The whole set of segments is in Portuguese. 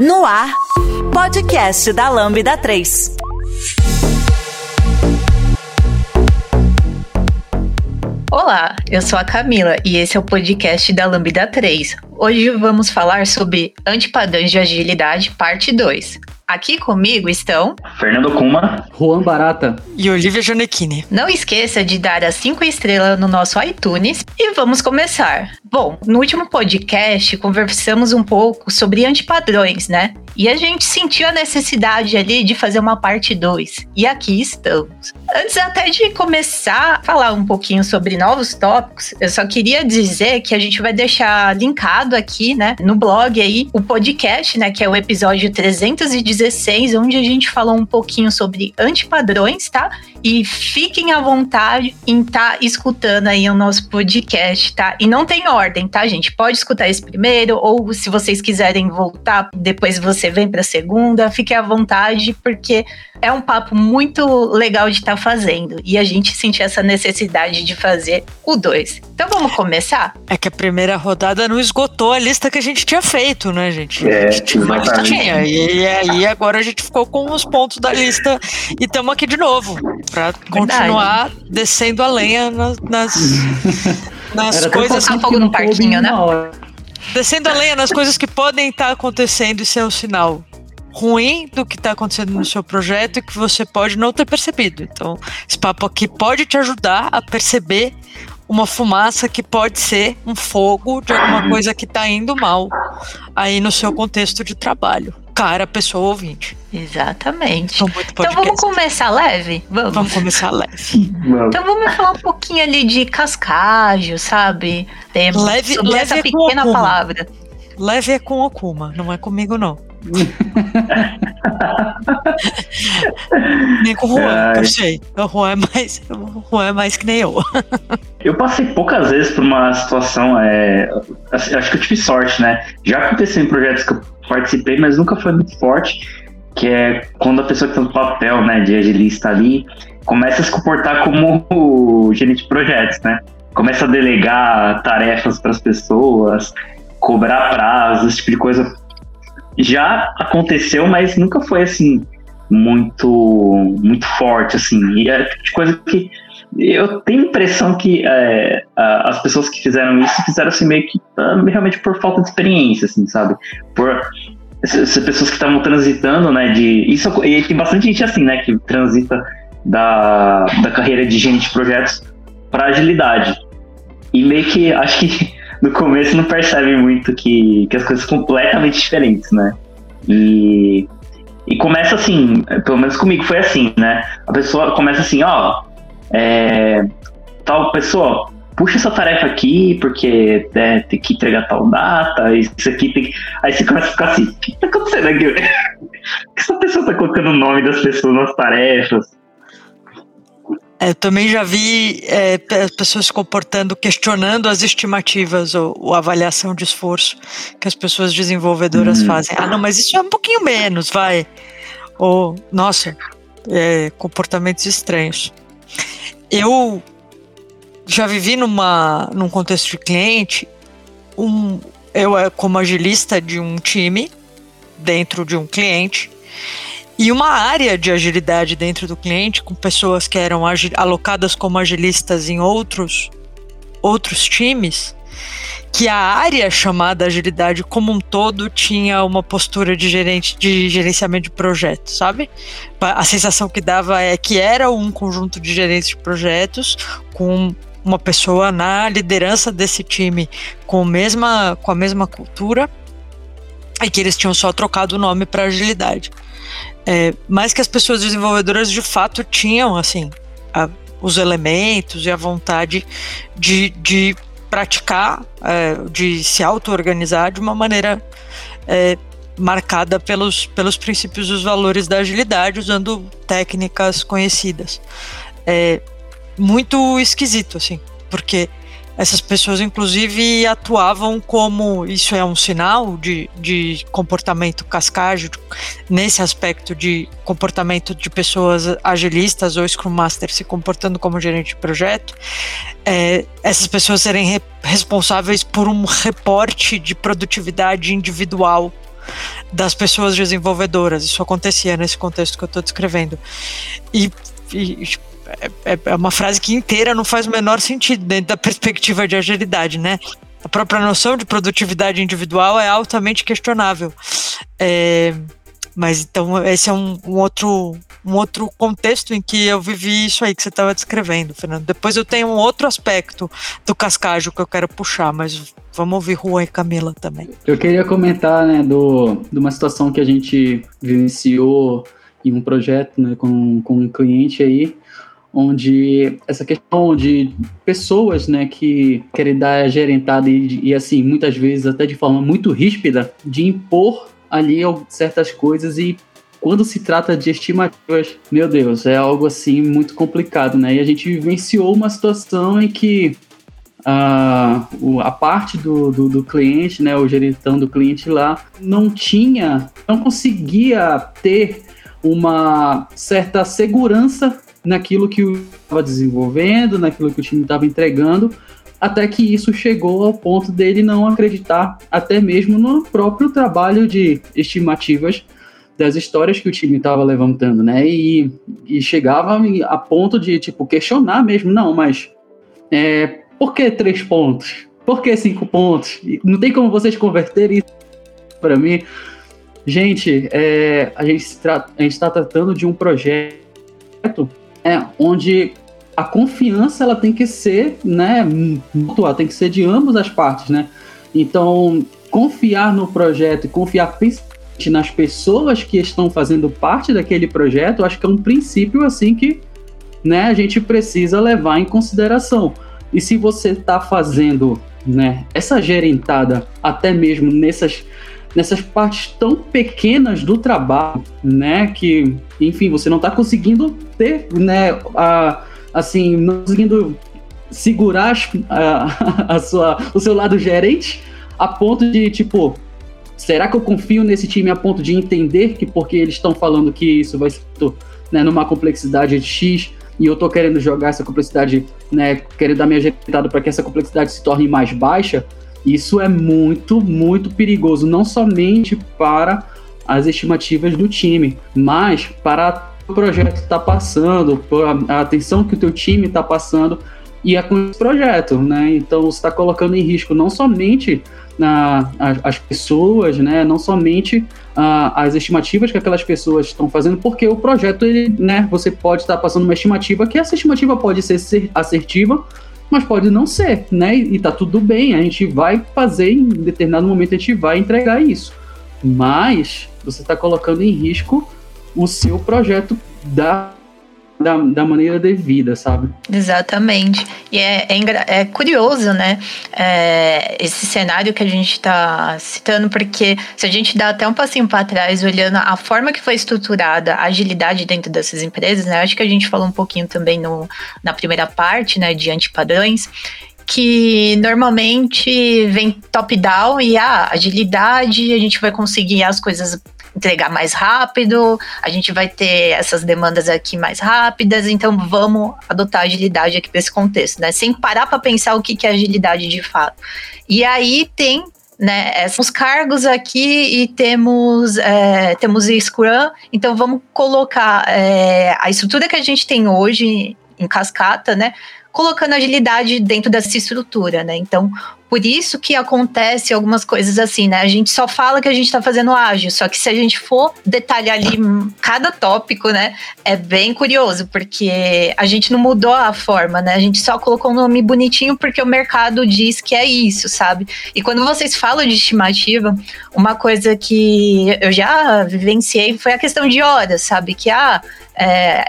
No ar, podcast da Lambda 3. Olá, eu sou a Camila e esse é o podcast da Lambda 3. Hoje vamos falar sobre antipadrões de agilidade, parte 2. Aqui comigo estão Fernando Kuma, Juan Barata e Olivia Janequini. Não esqueça de dar as 5 estrelas no nosso iTunes e vamos começar. Bom, no último podcast conversamos um pouco sobre antipadrões, né? E a gente sentiu a necessidade ali de fazer uma parte 2. E aqui estamos. Antes até de começar a falar um pouquinho sobre novos tópicos, eu só queria dizer que a gente vai deixar linkado aqui, né, no blog aí, o podcast, né, que é o episódio 316, onde a gente falou um pouquinho sobre antipadrões, tá? E fiquem à vontade em estar tá escutando aí o nosso podcast, tá? E não tem ordem, tá, gente? Pode escutar esse primeiro, ou se vocês quiserem voltar, depois você vem para a segunda, fique à vontade, porque é um papo muito legal de estar tá fazendo. E a gente sentiu essa necessidade de fazer o dois. Então vamos começar? É que a primeira rodada não esgotou a lista que a gente tinha feito, né, gente? É, a gente tinha. E aí agora a gente ficou com os pontos da lista e estamos aqui de novo. Pra continuar descendo a lenha nas, nas, coisas. Colocar fogo no parquinho, né? Descendo a lenha nas coisas que podem estar acontecendo e ser um sinal ruim do que está acontecendo no seu projeto e que você pode não ter percebido. Então, esse papo aqui pode te ajudar a perceber uma fumaça que pode ser um fogo de alguma coisa que está indo mal aí no seu contexto de trabalho. Cara, pessoa ouvinte. Exatamente. Então vamos começar leve? Vamos, vamos começar leve. Então vamos falar um pouquinho ali de cascagem, sabe? Tem leve, sobre leve essa é pequena palavra. Leve é com Okuma, não é comigo não. Nem com o Juan, eu sei. O Juan é mais, o Juan é mais que nem eu. eu passei poucas vezes por uma situação, é, assim, acho que eu tive sorte, né? Já aconteceu em projetos que eu participei, mas nunca foi muito forte, que é quando a pessoa que tá no papel, né, de agilista ali, começa a se comportar como o gerente de projetos, né? Começa a delegar tarefas para as pessoas, cobrar prazos, esse tipo de coisa já aconteceu, mas nunca foi assim muito muito forte assim. E é de coisa que eu tenho impressão que é, as pessoas que fizeram isso fizeram assim meio que ah, realmente por falta de experiência, assim, sabe? Por essas pessoas que estavam transitando, né? De isso e tem bastante gente assim, né? Que transita da, da carreira de gente de projetos para agilidade. E meio que acho que no começo não percebe muito que, que as coisas são completamente diferentes, né? E, e começa assim, pelo menos comigo foi assim, né? A pessoa começa assim, ó, é, tal pessoa, puxa essa tarefa aqui, porque é, tem que entregar tal data, isso aqui tem que. Aí você começa a ficar assim, o que tá acontecendo aqui? Por que essa pessoa tá colocando o nome das pessoas nas tarefas? É, eu também já vi é, pessoas se comportando, questionando as estimativas ou, ou, avaliação de esforço que as pessoas desenvolvedoras hum. fazem. Ah, não, mas isso é um pouquinho menos, vai. Ou, nossa, é, comportamentos estranhos. Eu já vivi numa, num contexto de cliente, um, eu é, como agilista de um time dentro de um cliente, e uma área de agilidade dentro do cliente, com pessoas que eram alocadas como agilistas em outros, outros times, que a área chamada agilidade como um todo tinha uma postura de gerente de gerenciamento de projetos, sabe? A sensação que dava é que era um conjunto de gerentes de projetos com uma pessoa na liderança desse time com, mesma, com a mesma cultura e que eles tinham só trocado o nome para agilidade. É, mas que as pessoas desenvolvedoras de fato tinham assim a, os elementos e a vontade de, de praticar, é, de se auto-organizar de uma maneira é, marcada pelos, pelos princípios e os valores da agilidade, usando técnicas conhecidas. É muito esquisito, assim, porque essas pessoas, inclusive, atuavam como isso é um sinal de, de comportamento cascágio, nesse aspecto de comportamento de pessoas agilistas ou Scrum Master se comportando como gerente de projeto, é, essas pessoas serem re responsáveis por um reporte de produtividade individual das pessoas desenvolvedoras. Isso acontecia nesse contexto que eu estou descrevendo. E, e é, é uma frase que inteira não faz o menor sentido dentro da perspectiva de agilidade, né? A própria noção de produtividade individual é altamente questionável. É, mas então esse é um, um, outro, um outro contexto em que eu vivi isso aí que você estava descrevendo, Fernando. Depois eu tenho um outro aspecto do cascajo que eu quero puxar, mas vamos ouvir Rua e Camila também. Eu queria comentar, né, do, de uma situação que a gente vivenciou em um projeto, né, com, com um cliente aí, onde essa questão de pessoas, né, que querem dar gerentada e, e, assim, muitas vezes até de forma muito ríspida, de impor ali certas coisas e quando se trata de estimativas, meu Deus, é algo assim muito complicado, né? E a gente vivenciou uma situação em que a, a parte do, do, do, cliente, né, o geritão do cliente lá, não tinha, não conseguia ter uma certa segurança naquilo que o estava desenvolvendo, naquilo que o time estava entregando, até que isso chegou ao ponto dele não acreditar até mesmo no próprio trabalho de estimativas das histórias que o time estava levantando, né? E, e chegava a ponto de tipo questionar mesmo, não, mas é, por que três pontos? Por que cinco pontos? Não tem como vocês converterem isso para mim? Gente, é, a gente está tratando de um projeto é, onde a confiança ela tem que ser, né, mutual, tem que ser de ambas as partes, né? Então, confiar no projeto e confiar principalmente nas pessoas que estão fazendo parte daquele projeto, acho que é um princípio assim que, né, a gente precisa levar em consideração. E se você está fazendo, né, essa gerentada até mesmo nessas nessas partes tão pequenas do trabalho, né, que, enfim, você não está conseguindo ter, né, a, assim, não conseguindo segurar a, a sua, o seu lado gerente a ponto de, tipo, será que eu confio nesse time a ponto de entender que porque eles estão falando que isso vai ser né, numa complexidade de X e eu estou querendo jogar essa complexidade, né, querendo dar minha ajeitada para que essa complexidade se torne mais baixa, isso é muito, muito perigoso, não somente para as estimativas do time, mas para o projeto está passando, a atenção que o teu time está passando e é com esse projeto, né? Então você está colocando em risco não somente na, as, as pessoas, né? Não somente uh, as estimativas que aquelas pessoas estão fazendo, porque o projeto, ele, né? Você pode estar tá passando uma estimativa que essa estimativa pode ser assertiva, mas pode não ser, né? E tá tudo bem, a gente vai fazer em determinado momento, a gente vai entregar isso. Mas você está colocando em risco o seu projeto da, da, da, maneira devida, sabe? Exatamente. E é, é, é curioso, né? É, esse cenário que a gente está citando, porque se a gente dá até um passinho para trás, olhando a forma que foi estruturada a agilidade dentro dessas empresas, né? Acho que a gente falou um pouquinho também no, na primeira parte, né, de antipadrões que normalmente vem top-down e a ah, agilidade, a gente vai conseguir as coisas entregar mais rápido, a gente vai ter essas demandas aqui mais rápidas, então vamos adotar agilidade aqui para esse contexto, né? Sem parar para pensar o que, é agilidade de fato. E aí tem né, os cargos aqui e temos é, temos Scrum, então vamos colocar é, a estrutura que a gente tem hoje em cascata, né? Colocando agilidade dentro dessa estrutura, né? Então, por isso que acontece algumas coisas assim, né? A gente só fala que a gente está fazendo ágil, só que se a gente for detalhar ali cada tópico, né, é bem curioso, porque a gente não mudou a forma, né? A gente só colocou um nome bonitinho porque o mercado diz que é isso, sabe? E quando vocês falam de estimativa, uma coisa que eu já vivenciei foi a questão de horas, sabe? Que ah, é,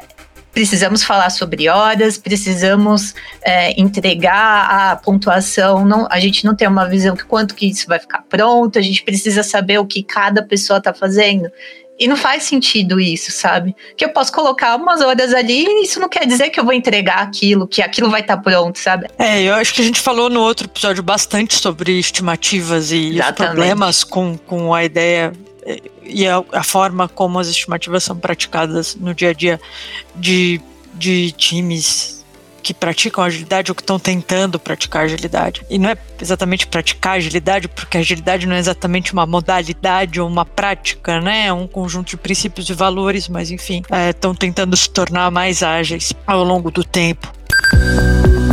precisamos falar sobre horas, precisamos é, entregar a pontuação. Não, a gente não tem uma visão de quanto que isso vai ficar pronto, a gente precisa saber o que cada pessoa está fazendo. E não faz sentido isso, sabe? Que eu posso colocar umas horas ali e isso não quer dizer que eu vou entregar aquilo, que aquilo vai estar tá pronto, sabe? É, eu acho que a gente falou no outro episódio bastante sobre estimativas e os problemas com, com a ideia e a, a, forma como as estimativas são praticadas no dia a dia de, de times que praticam agilidade ou que estão tentando praticar agilidade. E não é exatamente praticar agilidade, porque agilidade não é exatamente uma modalidade ou uma prática, né? É um conjunto de princípios e valores, mas enfim, estão é, tentando se tornar mais ágeis ao longo do tempo.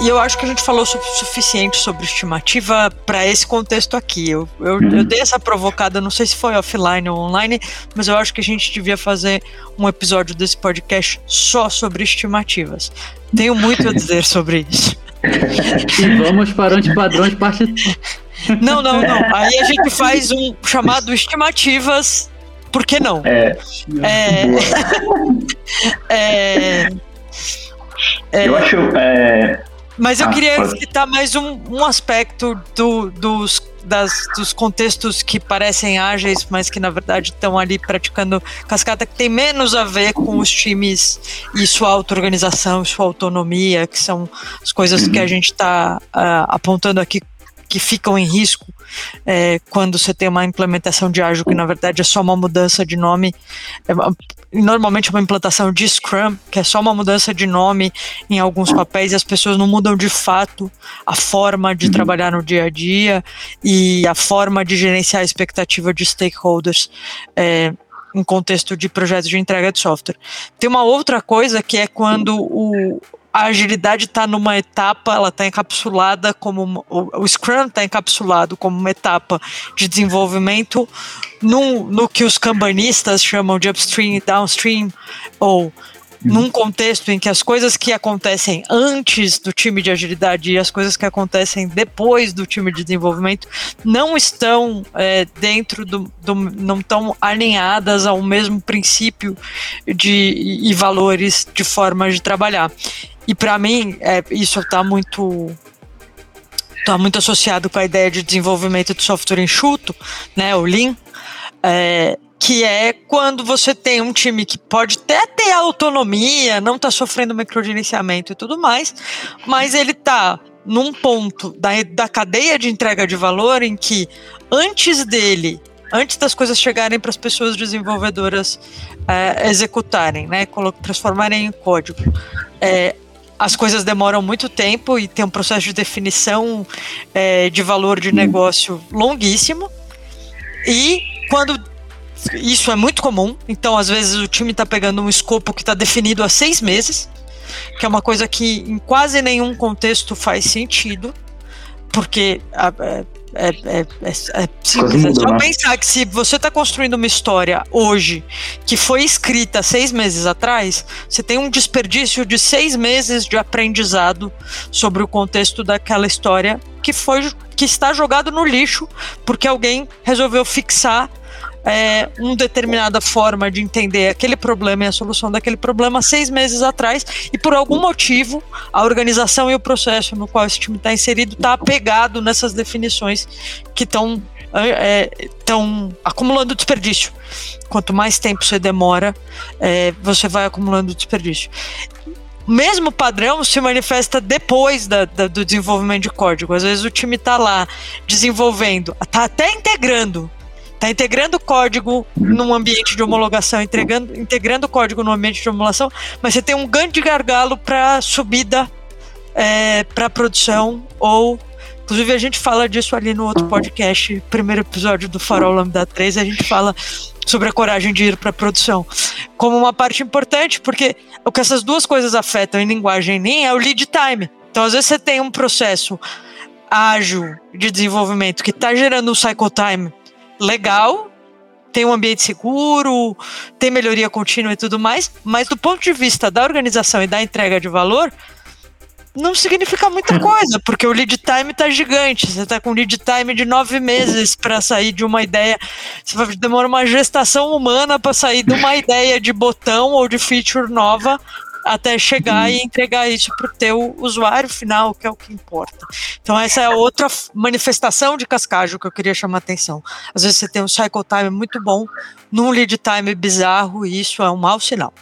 E eu acho que a gente falou o suficiente sobre estimativa para esse contexto aqui. Eu, eu, eu, dei essa provocada, não sei se foi offline ou online, mas eu acho que a gente devia fazer um episódio desse podcast só sobre estimativas. Tenho muito a dizer sobre isso. e vamos para antipadrões parte. Não, não, não. Aí a gente faz um chamado estimativas. Por que não? É. É. é, é eu acho. É, mas eu ah, queria pode. citar mais um, um aspecto do, dos, das, dos contextos que parecem ágeis, mas que na verdade estão ali praticando cascata, que tem menos a ver com os times e sua auto-organização, sua autonomia, que são as coisas uhum. que a uhum. gente está uh, ah, apontando aqui que ficam em risco é, quando você tem uma implementação de ágil que na verdade é só uma mudança de nome. É, normalmente uma implantação de Scrum, que é só uma mudança de nome em alguns papéis e as pessoas não mudam de fato a forma de uhum. trabalhar no dia a dia e a forma de gerenciar a expectativa de stakeholders. É, em contexto de projetos de entrega de software. Tem uma outra coisa que é quando o, a agilidade está numa etapa, ela está encapsulada como o, o Scrum está encapsulado como uma etapa de desenvolvimento no, no que os kanbanistas chamam de upstream e downstream, ou num contexto em que as coisas que acontecem antes do time de agilidade e as coisas que acontecem depois do time de desenvolvimento não estão é, dentro do, do, não estão alinhadas ao mesmo princípio de e valores de forma de trabalhar e para mim, é, isso está muito tá muito associado com a ideia de desenvolvimento de software enxuto, né, o Lean, é, que é quando você tem um time que pode até ter autonomia, não está sofrendo microgerenciamento e tudo mais, mas ele está num ponto da, da cadeia de entrega de valor em que antes dele antes das coisas chegarem para as pessoas desenvolvedoras é, executarem, né, transformarem em código. É, as coisas demoram muito tempo e tem um processo de definição é, de valor de negócio longuíssimo. E quando isso é muito comum, então às vezes o time está pegando um escopo que está definido há seis meses, que é uma coisa que em quase nenhum contexto faz sentido, porque é, é, é, é, é simples. É só né? pensar que se você está construindo uma história hoje que foi escrita seis meses atrás, você tem um desperdício de seis meses de aprendizado sobre o contexto daquela história que foi que está jogado no lixo porque alguém resolveu fixar é, uma determinada forma de entender aquele problema e a solução daquele problema seis meses atrás e por algum motivo a organização e o processo no qual esse time está inserido está apegado nessas definições que estão estão é, acumulando desperdício. Quanto mais tempo você demora, é, você vai acumulando desperdício. O mesmo padrão se manifesta depois da, da, do desenvolvimento de código. Às vezes o time está lá desenvolvendo, está até integrando Está integrando código num ambiente de homologação, integrando, integrando código no ambiente de homologação, mas você tem um grande gargalo para subida é, para produção ou Inclusive, a gente fala disso ali no outro podcast, primeiro episódio do Farol Lambda 3, a gente fala sobre a coragem de ir para a produção. Como uma parte importante, porque o que essas duas coisas afetam em linguagem nem é o lead time. Então, às vezes, você tem um processo ágil de desenvolvimento que está gerando um cycle time legal, tem um ambiente seguro, tem melhoria contínua e tudo mais, mas do ponto de vista da organização e da entrega de valor, não significa muita coisa, porque o lead time está gigante. Você está com lead time de nove meses para sair de uma ideia. Você vai demorar uma gestação humana para sair de uma ideia de botão ou de feature nova até chegar uhum. e entregar isso para o teu usuário final, que é o que importa. Então essa é outra manifestação de cascagem que eu queria chamar a atenção. Às vezes você tem um cycle time muito bom, num lead time bizarro, e isso é um mau sinal.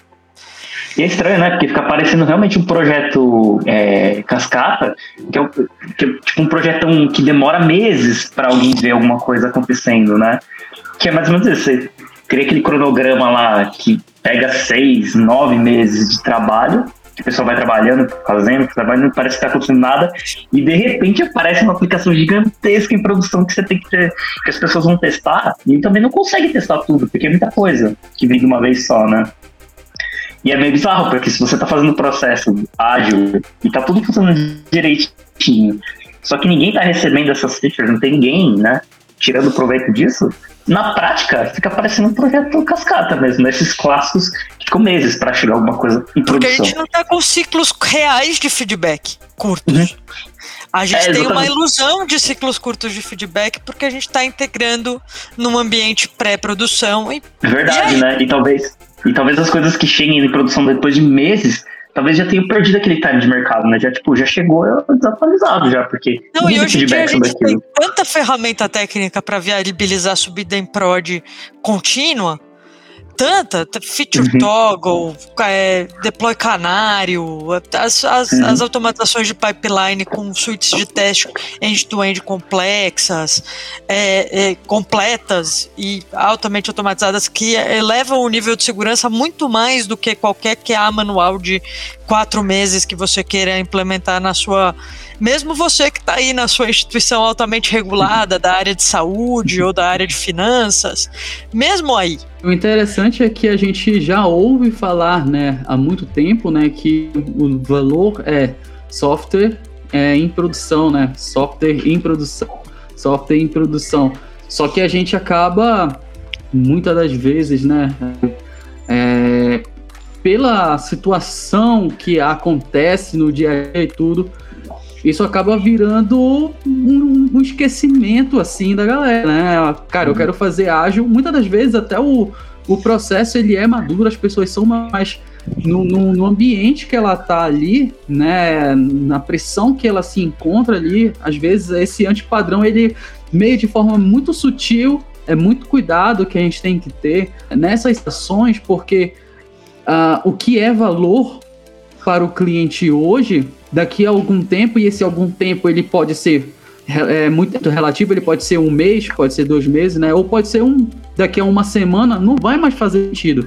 E é estranho, né? Porque fica parecendo realmente um projeto é, cascata, que é, que é, tipo um projeto que demora meses para alguém ver alguma coisa acontecendo, né? Que é mais ou menos isso. Você cria aquele cronograma lá que pega seis, nove meses de trabalho, que a pessoa vai trabalhando, fazendo, trabalhando, parece que está acontecendo nada, e de repente aparece uma aplicação gigantesca em produção que você tem que ter, que as pessoas vão testar, e também não consegue testar tudo, porque é muita coisa que vem de uma vez só, né? E é meio bizarro, porque se você está fazendo o processo ágil e tá tudo funcionando direitinho, só que ninguém está recebendo essas features, não tem ninguém, né, tirando proveito disso, na prática, fica parecendo um projeto cascata mesmo, nesses clássicos que ficam meses para chegar alguma coisa em produção. Porque a gente não está com ciclos reais de feedback curtos. Uhum. A gente é, tem uma ilusão de ciclos curtos de feedback porque a gente está integrando num ambiente pré-produção. E, Verdade, e né? E talvez, e talvez as coisas que cheguem em produção depois de meses talvez já tenha perdido aquele time de mercado, né? Já, tipo, já chegou desatualizado já, porque não, e hoje em dia a gente tem tanta ferramenta técnica para viabilizar a subida em prod contínua tanta, feature uhum. toggle, é, deploy canário, as, as, uhum. as, automatizações de pipeline com suítes de teste end-to-end -end complexas, é, é, completas e altamente automatizadas que elevam o nível de segurança muito mais do que qualquer QA manual de quatro meses que você queira implementar na sua mesmo você que está aí na sua instituição altamente regulada da área de saúde ou da área de finanças, mesmo aí. O interessante é que a gente já ouve falar, né, há muito tempo, né, que o valor é software é, em produção, né, software em produção, software em produção. Só que a gente acaba muitas das vezes, né, é, pela situação que acontece no dia a dia e tudo, isso acaba virando um, um, esquecimento, assim, da galera, né? Cara, eu uhum. quero fazer ágil. Muitas das vezes até o, o processo, ele é maduro, as pessoas são mais... No, no, no, ambiente que ela tá ali, né, na pressão que ela se encontra ali, às vezes esse antipadrão, ele meio de forma muito sutil, é muito cuidado que a gente tem que ter nessas ações, porque uh, o que é valor para o cliente hoje daqui a algum tempo, e esse algum tempo ele pode ser é, muito relativo, ele pode ser um mês, pode ser dois meses, né? Ou pode ser um daqui a uma semana, não vai mais fazer sentido,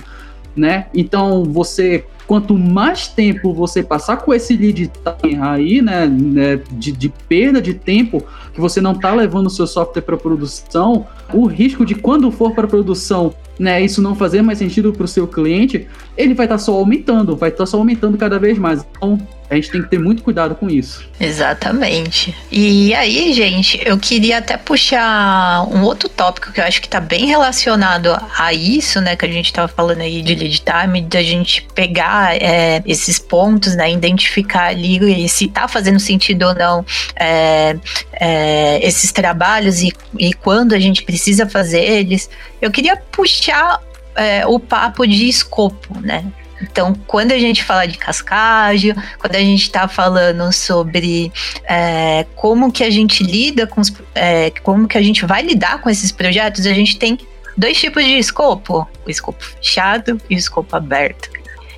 né? Então você quanto mais tempo você passar com esse lead time aí, né, né de, de, perda de tempo, que você não está levando o seu software para produção, o risco de quando for para produção, né, isso não fazer mais sentido para o seu cliente, ele vai estar tá só aumentando, vai estar tá só aumentando cada vez mais. Então, a gente tem que ter muito cuidado com isso. Exatamente. E aí, gente, eu queria até puxar um outro tópico que eu acho que está bem relacionado a isso, né? Que a gente estava falando aí de lead time, da gente pegar é, esses pontos, né? Identificar ali se está fazendo sentido ou não é, é, esses trabalhos e, e quando a gente precisa fazer eles. Eu queria puxar é, o papo de escopo, né? Então, quando a gente fala de cascagem, quando a gente está falando sobre é, como que a gente lida com os, é, como que a gente vai lidar com esses projetos, a gente tem dois tipos de escopo: o escopo fechado e o escopo aberto.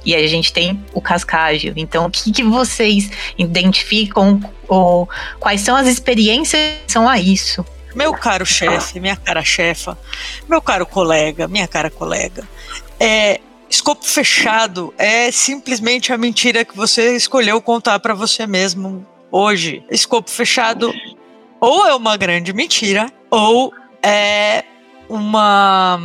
E a gente tem o cascagem. Então, o que, que vocês identificam ou quais são as experiências são a isso? Meu caro chefe, minha cara chefa, meu caro colega, minha cara colega, é, Escopo fechado é simplesmente a mentira que você escolheu contar para você mesmo hoje. Escopo fechado ou é uma grande mentira ou é uma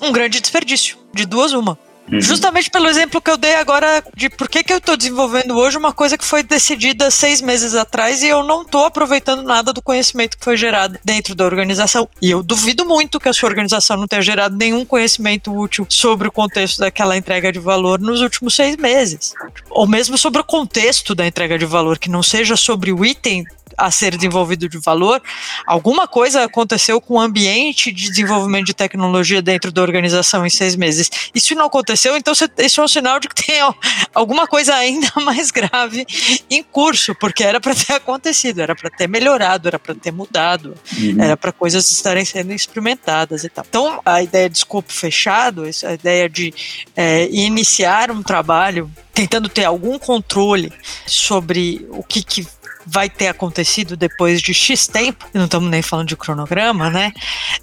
um grande desperdício. De duas uma. Uhum. Justamente pelo exemplo que eu dei agora de por que, que eu estou desenvolvendo hoje uma coisa que foi decidida seis meses atrás e eu não estou aproveitando nada do conhecimento que foi gerado dentro da organização. E eu duvido muito que a sua organização não tenha gerado nenhum conhecimento útil sobre o contexto daquela entrega de valor nos últimos seis meses. Ou mesmo sobre o contexto da entrega de valor, que não seja sobre o item a ser desenvolvido de valor, alguma coisa aconteceu com o ambiente de desenvolvimento de tecnologia dentro da organização em seis meses. Se não aconteceu, então isso é um sinal de que tem alguma coisa ainda mais grave em curso, porque era para ter acontecido, era para ter melhorado, era para ter mudado, uhum. era para coisas estarem sendo experimentadas e tal. Então, a ideia de escopo fechado, a ideia de é, iniciar um trabalho tentando ter algum controle sobre o que, que vai ter acontecido depois de X tempo, não estamos nem falando de cronograma, né?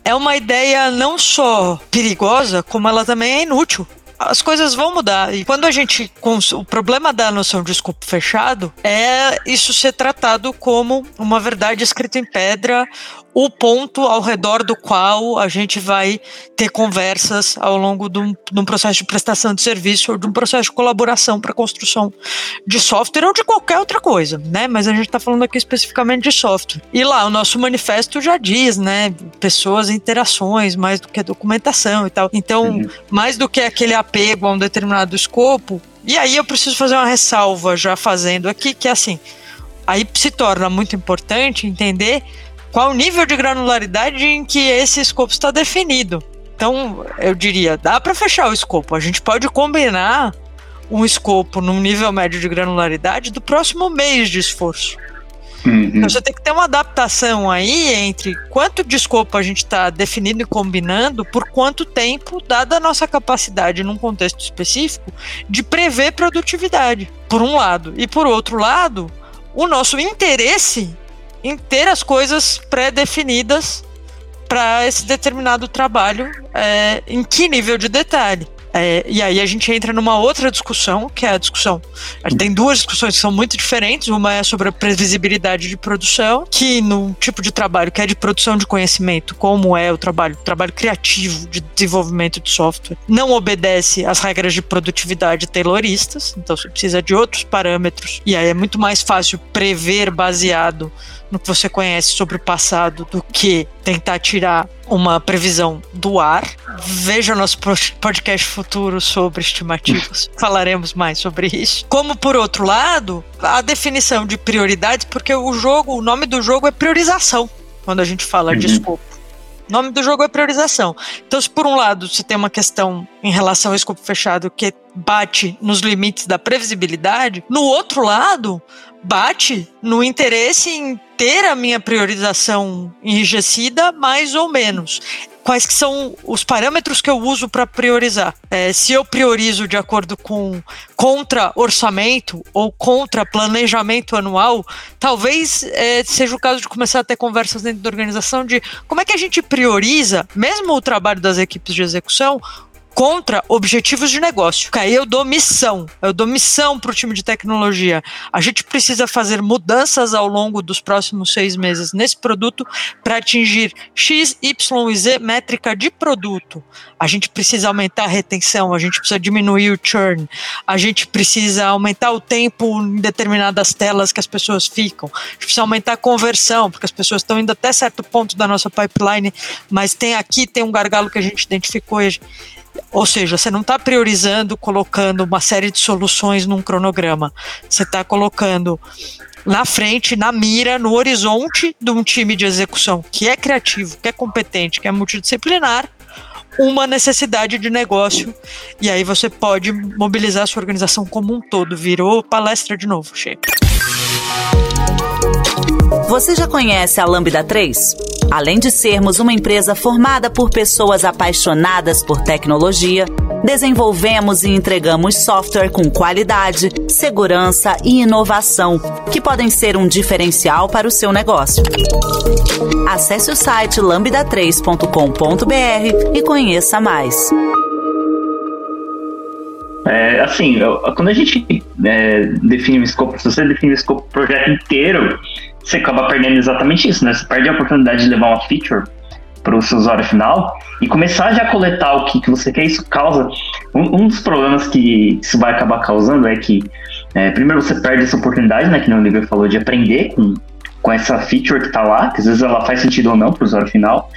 É uma ideia não só perigosa, como ela também é inútil as coisas vão mudar. E quando a gente. O problema da noção de escopo fechado é isso ser tratado como uma verdade escrita em pedra o ponto ao redor do qual a gente vai ter conversas ao longo de um, de um processo de prestação de serviço ou de um processo de colaboração para construção de software ou de qualquer outra coisa, né? Mas a gente está falando aqui especificamente de software. E lá o nosso manifesto já diz, né? Pessoas, interações, mais do que documentação e tal. Então, uhum. mais do que aquele apego a um determinado escopo. E aí eu preciso fazer uma ressalva já fazendo aqui que é assim. Aí se torna muito importante entender qual o nível de granularidade em que esse escopo está definido. Então, eu diria, dá para fechar o escopo. A gente pode combinar um escopo num nível médio de granularidade do próximo mês de esforço. Uhum. Então você tem que ter uma adaptação aí entre quanto de escopo a gente está definindo e combinando, por quanto tempo, dada a nossa capacidade num contexto específico, de prever produtividade, por um lado. E por outro lado, o nosso interesse em ter as coisas pré-definidas para esse determinado trabalho, é, em que nível de detalhe. É, e aí a gente entra numa outra discussão, que é a discussão. Tem duas discussões que são muito diferentes. Uma é sobre a previsibilidade de produção, que no tipo de trabalho que é de produção de conhecimento, como é o trabalho, trabalho criativo de desenvolvimento de software, não obedece às regras de produtividade tayloristas, então você precisa de outros parâmetros. E aí é muito mais fácil prever baseado no que você conhece sobre o passado do que tentar tirar uma previsão do ar. Veja nosso podcast futuro sobre estimativas. Falaremos mais sobre isso. Como por outro lado, a definição de prioridades, porque o jogo, o nome do jogo é priorização, quando a gente fala uhum. de escopo. O nome do jogo é priorização. Então, se por um lado você tem uma questão em relação ao escopo fechado que bate nos limites da previsibilidade, no outro lado, bate no interesse em ter a minha priorização enrijecida, mais ou menos. Quais que são os parâmetros que eu uso para priorizar? É, se eu priorizo de acordo com contra orçamento ou contra planejamento anual, talvez é, seja o caso de começar a ter conversas dentro da organização de como é que a gente prioriza, mesmo o trabalho das equipes de execução, contra objetivos de negócio. Aí eu dou missão, eu dou missão para o time de tecnologia. A gente precisa fazer mudanças ao longo dos próximos seis meses nesse produto para atingir X, Y e Z métrica de produto. A gente precisa aumentar a retenção, a gente precisa diminuir o churn, a gente precisa aumentar o tempo em determinadas telas que as pessoas ficam, a gente precisa aumentar a conversão, porque as pessoas estão indo até certo ponto da nossa pipeline, mas tem aqui, tem um gargalo que a gente identificou. Ou seja, você não está priorizando, colocando uma série de soluções num cronograma. Você está colocando na frente, na mira, no horizonte de um time de execução que é criativo, que é competente, que é multidisciplinar, uma necessidade de negócio. E aí você pode mobilizar a sua organização como um todo. Virou palestra de novo, Che. Você já conhece a Lambda 3? Além de sermos uma empresa formada por pessoas apaixonadas por tecnologia, desenvolvemos e entregamos software com qualidade, segurança e inovação que podem ser um diferencial para o seu negócio. Acesse o site lambda3.com.br e conheça mais. É, assim, quando a gente é, define o escopo, se você define o escopo do projeto inteiro, você acaba perdendo exatamente isso, né? Você perde a oportunidade de levar uma feature para o seu usuário final e começar já a coletar o que, que você quer. Isso causa. Um, um dos problemas que isso vai acabar causando é que, é, primeiro, você perde essa oportunidade, né? Que o Oliver falou, de aprender com, com essa feature que está lá, que às vezes ela faz sentido ou não para o usuário final.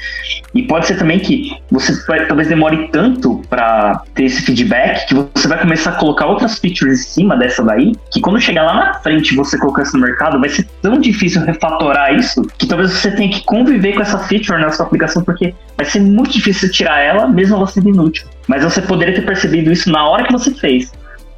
E pode ser também que você vai, talvez demore tanto para ter esse feedback que você vai começar a colocar outras features em cima dessa daí, que quando chegar lá na frente você colocar isso no mercado, vai ser tão difícil refatorar isso que talvez você tenha que conviver com essa feature na sua aplicação, porque vai ser muito difícil tirar ela, mesmo ela sendo inútil. Mas você poderia ter percebido isso na hora que você fez,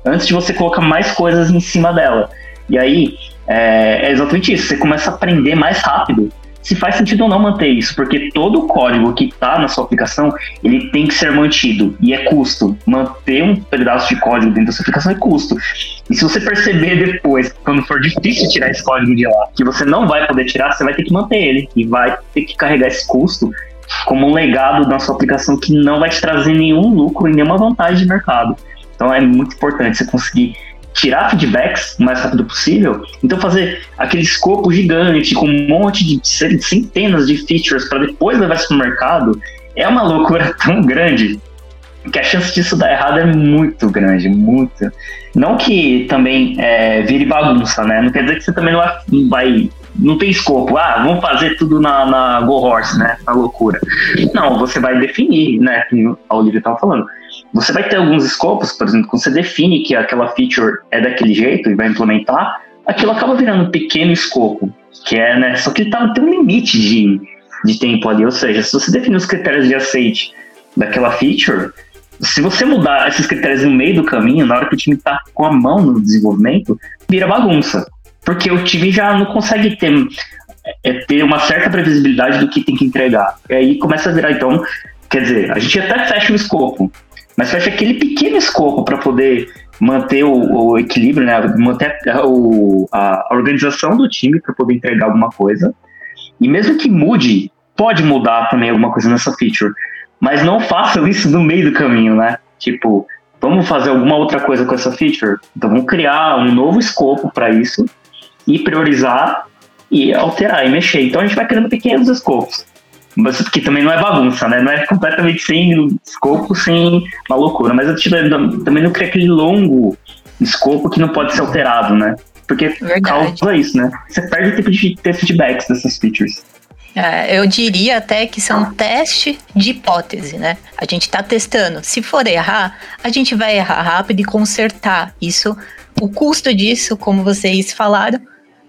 antes de você colocar mais coisas em cima dela. E aí, é, é exatamente isso. Você começa a aprender mais rápido se faz sentido ou não manter isso, porque todo o código que está na sua aplicação, ele tem que ser mantido, e é custo. Manter um pedaço de código dentro da sua aplicação é custo. E se você perceber depois, quando for difícil tirar esse código de lá, que você não vai poder tirar, você vai ter que manter ele, e vai ter que carregar esse custo como um legado na sua aplicação que não vai te trazer nenhum lucro e nenhuma vantagem de mercado. Então é muito importante você conseguir tirar feedbacks o mais rápido possível. Então, fazer aquele escopo gigante com um monte de centenas de features para depois levar isso para o mercado é uma loucura tão grande que a chance disso dar errado é muito grande, muito. Não que também é, vire bagunça, né? Não quer dizer que você também não vai, não tem escopo, ah, vamos fazer tudo na, na Go Horse, né? Na loucura. Não, você vai definir, né? Como a Olivia estava falando você vai ter alguns escopos, por exemplo, quando você define que aquela feature é daquele jeito e vai implementar, aquilo acaba virando um pequeno escopo, que é, né? Só que ele tá, tem um limite de, de tempo ali, ou seja, se você definir os critérios de aceite daquela feature, se você mudar esses critérios no meio do caminho, na hora que o time tá com a mão no desenvolvimento, vira bagunça. Porque o time já não consegue ter, é, ter uma certa previsibilidade do que tem que entregar. E aí começa a virar, então, quer dizer, a gente até fecha o escopo, mas fecha aquele pequeno escopo para poder manter o, o, equilíbrio, né? manter a, o, a organização do time para poder entregar alguma coisa. E mesmo que mude, pode mudar também alguma coisa nessa feature. Mas não façam isso no meio do caminho, né? Tipo, vamos fazer alguma outra coisa com essa feature? Então vamos criar um novo escopo para isso e priorizar e alterar e mexer. Então a gente vai criando pequenos escopos. Mas que também não é bagunça, né? Não é completamente sem escopo, sem uma loucura. Mas eu também não cria aquele longo escopo que não pode ser alterado, né? Porque Verdade. causa isso, né? Você perde o tempo de ter feedbacks dessas features. É, eu diria até que são teste de hipótese, né? A gente está testando. Se for errar, a gente vai errar rápido e consertar. Isso, o custo disso, como vocês falaram,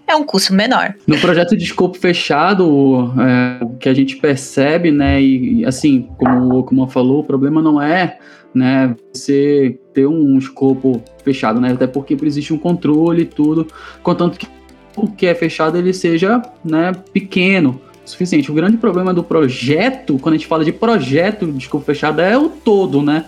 é um custo menor. No projeto de escopo fechado, é, o que a gente percebe, né, e assim, como o Okuma falou, o problema não é né, você ter um escopo fechado, né, até porque existe um controle e tudo, contanto que o que é fechado ele seja né, pequeno, suficiente. O grande problema do projeto, quando a gente fala de projeto de escopo fechado, é o todo, né?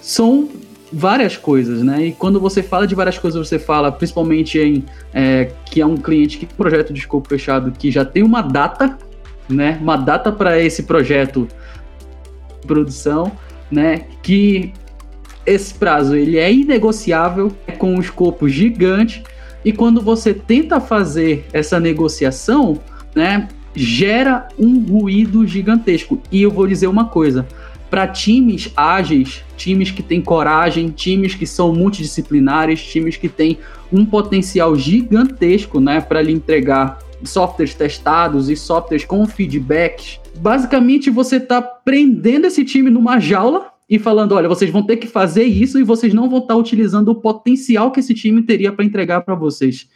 São várias coisas, né? E quando você fala de várias coisas, você fala principalmente em é, que é um cliente que tem um projeto de escopo fechado que já tem uma data, né? Uma data para esse projeto de produção, né? Que esse prazo ele é inegociável, é com um escopo gigante e quando você tenta fazer essa negociação, né? Gera um ruído gigantesco. E eu vou dizer uma coisa: para times ágeis, times que têm coragem, times que são multidisciplinares, times que têm um potencial gigantesco, né, para lhe entregar softwares testados e softwares com feedbacks. Basicamente, você está prendendo esse time numa jaula e falando, olha, vocês vão ter que fazer isso e vocês não vão estar tá utilizando o potencial que esse time teria para entregar para vocês,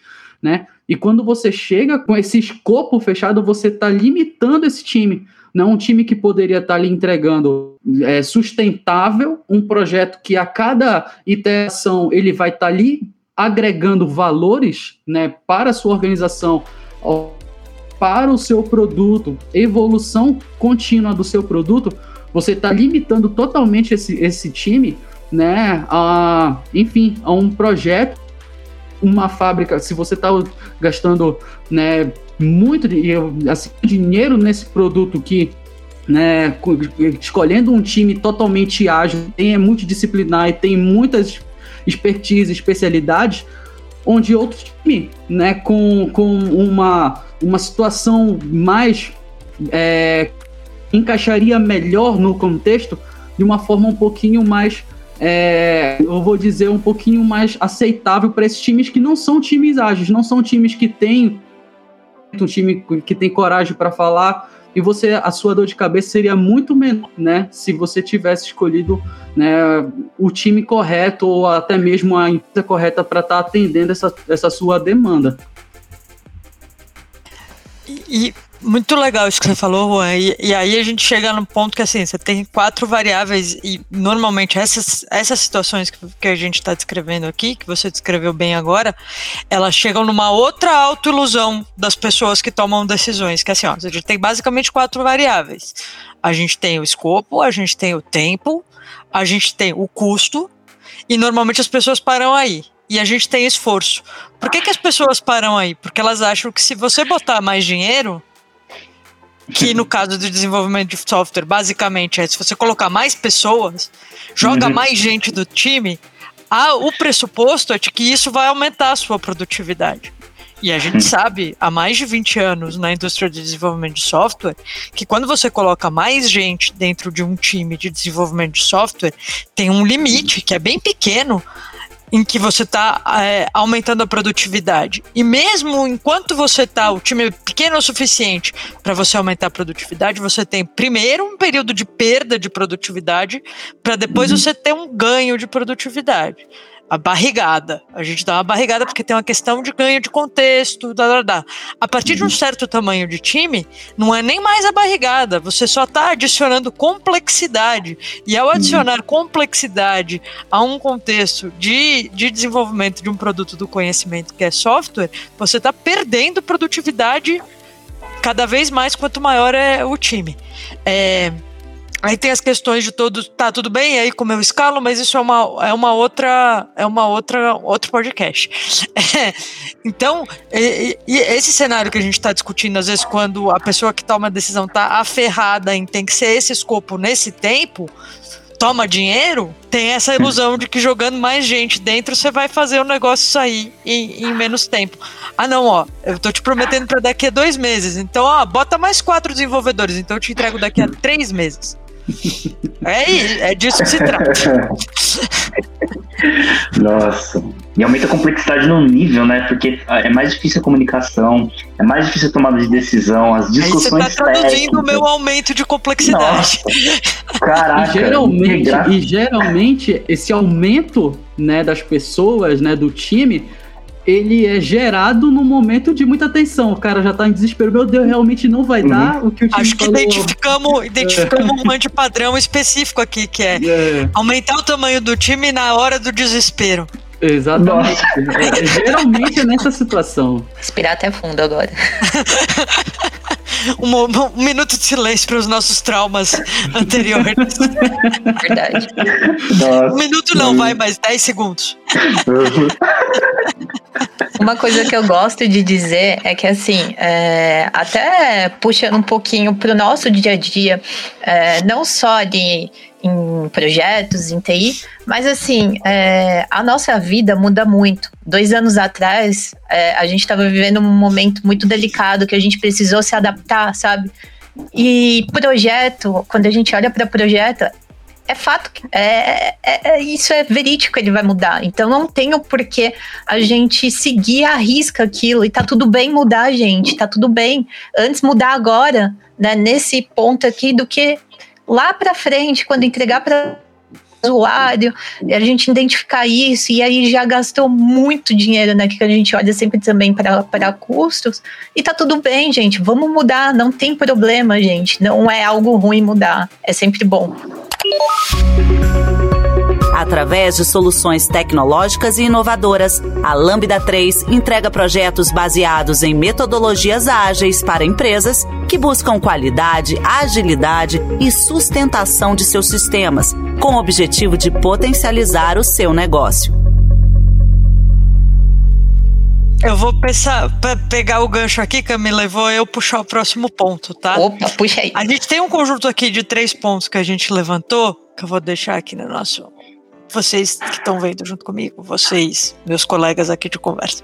né? E quando você chega com esse escopo fechado, você está limitando esse time não um time que poderia estar lhe entregando é, sustentável, um projeto que a cada iteração ele vai estar ali agregando valores né, para a sua organização, para o seu produto, evolução contínua do seu produto, você está limitando totalmente esse, esse time né, a, enfim, a um projeto, uma fábrica, se você está gastando né, muito assim, dinheiro nesse produto que né, escolhendo um time totalmente ágil, tem é multidisciplinar e tem muitas expertise, especialidades, onde outro time, né, com, com uma, uma situação mais é, encaixaria melhor no contexto de uma forma um pouquinho mais é, eu vou dizer um pouquinho mais aceitável para esses times que não são times ágeis, não são times que têm um time que tem coragem para falar e você a sua dor de cabeça seria muito menor, né, se você tivesse escolhido né, o time correto ou até mesmo a empresa correta para estar tá atendendo essa, essa sua demanda. E, muito legal isso que você falou, Juan. E, e, aí a gente chega no ponto que assim, você tem quatro variáveis e normalmente essas, essas situações que, que a gente está descrevendo aqui, que você descreveu bem agora, elas chegam numa outra autoilusão das pessoas que tomam decisões, que assim, ó, a gente tem basicamente quatro variáveis. A gente tem o escopo, a gente tem o tempo, a gente tem o custo e normalmente as pessoas param aí e a gente tem esforço. Por que, que as pessoas param aí? Porque elas acham que se você botar mais dinheiro, que no caso do desenvolvimento de software, basicamente é se você colocar mais pessoas, joga uhum. mais gente do time, a, o pressuposto é de que isso vai aumentar a sua produtividade. E a gente uhum. sabe há mais de 20 anos na indústria de desenvolvimento de software que quando você coloca mais gente dentro de um time de desenvolvimento de software, tem um limite que é bem pequeno em que você está é, aumentando a produtividade. E mesmo enquanto você está, o time é pequeno o suficiente para você aumentar a produtividade, você tem primeiro um período de perda de produtividade, para depois uhum. você ter um ganho de produtividade a barrigada. A gente dá uma barrigada porque tem uma questão de ganho de contexto, dá, dá, dá. A partir de um uhum. certo tamanho de time, não é nem mais a barrigada, você só está adicionando complexidade. E ao adicionar complexidade a um contexto de, de desenvolvimento de um produto do conhecimento que é software, você está perdendo produtividade cada vez mais quanto maior é o time. É, Aí tem as questões de todos, tá tudo bem aí como eu escalo, mas isso é uma, é uma outra é uma outra outro podcast. É, então, e, e esse cenário que a gente está discutindo às vezes quando a pessoa que toma a decisão tá aferrada em tem que ser esse escopo nesse tempo, toma dinheiro, tem essa ilusão de que jogando mais gente dentro você vai fazer o negócio sair em, em menos tempo. Ah, não, ó, eu tô te prometendo para daqui a dois meses. Então, ó, bota mais quatro desenvolvedores. Então eu te entrego daqui a três meses. É, é disso que se trata. Nossa. E aumenta a complexidade no nível, né? Porque é mais difícil a comunicação, é mais difícil a tomada de decisão, as discussões. Aí você tá traduzindo o meu aumento de complexidade. Nossa. Caraca. E geralmente, e geralmente, esse aumento né, das pessoas, né, do time, ele é gerado no momento de muita tensão. O cara já tá em desespero. Meu Deus, realmente não vai dar uhum. o que o time Acho que falou. identificamos, identificamos um antipadrão específico aqui, que é, é, aumentar o tamanho do time na hora do desespero. Exatamente. É, geralmente é nessa situação. Respirar até fundo agora. um, um, um, minuto de silêncio para os nossos traumas anteriores. Verdade. Nossa. Um minuto não, vai, mas 10 segundos. Uma coisa que eu gosto de dizer é que, assim, é, até puxando um pouquinho para o nosso dia a dia, é, não só de em projetos, em TI, mas assim, é, a nossa vida muda muito. Dois anos atrás, é, a gente estava vivendo um momento muito delicado que a gente precisou se adaptar, sabe? E projeto, quando a gente olha para projeto, é fato, é, é, é, isso é verídico, ele vai mudar. Então não tem o porquê a gente seguir a risca aquilo e tá tudo bem mudar, gente, tá tudo bem. Antes mudar agora, né, nesse ponto aqui, do que lá para frente, quando entregar para usuário, a gente identificar isso, e aí já gastou muito dinheiro, né? Que a gente olha sempre também para custos, e tá tudo bem, gente. Vamos mudar, não tem problema, gente. Não é algo ruim mudar, é sempre bom. Através de soluções tecnológicas e inovadoras, a Lambda 3 entrega projetos baseados em metodologias ágeis para empresas que buscam qualidade, agilidade e sustentação de seus sistemas, com o objetivo de potencializar o seu negócio. Eu vou pensar, pegar o gancho aqui, Camila, e vou eu puxar o próximo ponto, tá? Opa, puxa aí. A gente tem um conjunto aqui de três pontos que a gente levantou, que eu vou deixar aqui no nosso. Vocês que estão vendo junto comigo, vocês, meus colegas aqui de conversa.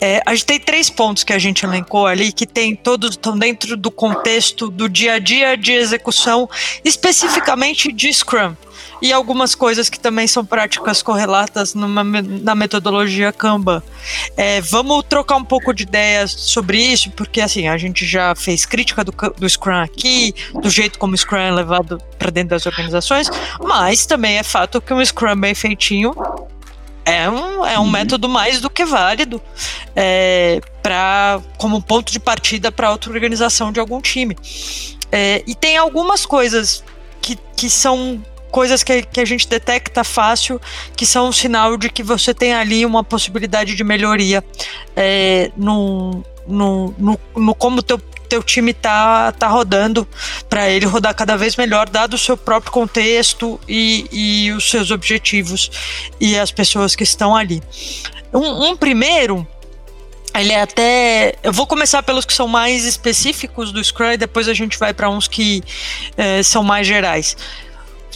É, a gente tem três pontos que a gente elencou ali, que tem todos estão dentro do contexto do dia a dia de execução, especificamente de Scrum. E algumas coisas que também são práticas correlatas numa, na metodologia Kanban. É, vamos trocar um pouco de ideias sobre isso, porque assim, a gente já fez crítica do, do Scrum aqui, do jeito como o Scrum é levado para dentro das organizações, mas também é fato que um Scrum bem feitinho é um, é um uhum. método mais do que válido é, para como ponto de partida para outra organização de algum time. É, e tem algumas coisas que, que são coisas que, que a gente detecta fácil, que são um sinal de que você tem ali uma possibilidade de melhoria é, no, no, no, no como teu teu time tá, tá rodando para ele rodar cada vez melhor, dado o seu próprio contexto e, e os seus objetivos e as pessoas que estão ali. Um, um primeiro ele é até. Eu vou começar pelos que são mais específicos do Scrum e depois a gente vai para uns que é, são mais gerais.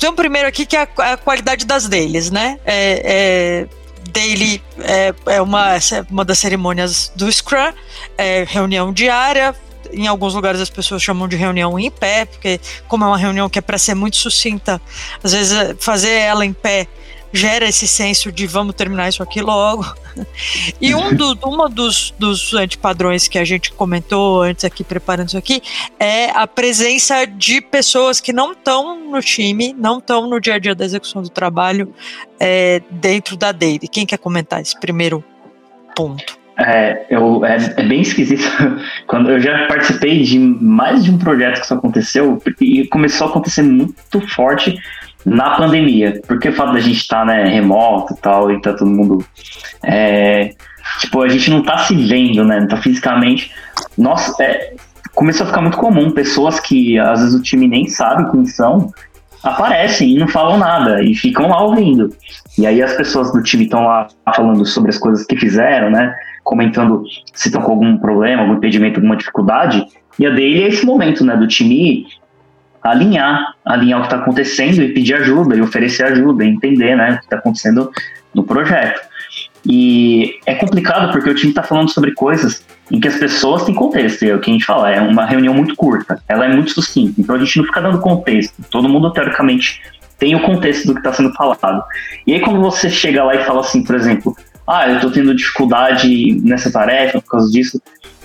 Tem um primeiro aqui que é a, a qualidade das deles, né? É, é, daily é, é uma, é uma das cerimônias do Scrum, é reunião diária, em alguns lugares as pessoas chamam de reunião em pé, porque como é uma reunião que é para ser muito sucinta, às vezes é, fazer ela em pé gera esse senso de vamos terminar isso aqui logo. E um do, uma dos, dos antipadrões que a gente comentou antes aqui, preparando isso aqui, é a presença de pessoas que não estão no time, não estão no dia a dia da execução do trabalho é, dentro da Daily. Quem quer comentar esse primeiro ponto? É, eu, é, é, bem esquisito. Quando eu já participei de mais de um projeto que isso aconteceu, e começou a acontecer muito forte na pandemia, porque o fato da gente estar tá, né, remoto e tal, e tá todo mundo. É, tipo, a gente não tá se vendo, né? Não tá fisicamente. Nossa, é, começou a ficar muito comum. Pessoas que às vezes o time nem sabe quem são, aparecem e não falam nada e ficam lá ouvindo. E aí as pessoas do time estão lá falando sobre as coisas que fizeram, né? comentando se estão com algum problema, algum impedimento, alguma dificuldade. E a dele é esse momento, né, do time alinhar, alinhar o que está acontecendo e pedir ajuda, e oferecer ajuda, e entender, né, o que está acontecendo no projeto. E é complicado porque o time está falando sobre coisas em que as pessoas têm contexto, é o que a gente fala, é uma reunião muito curta, ela é muito sucinta, então a gente não fica dando contexto, todo mundo teoricamente tem o contexto do que está sendo falado. E aí quando você chega lá e fala assim, por exemplo, ah, eu estou tendo dificuldade nessa tarefa por causa disso.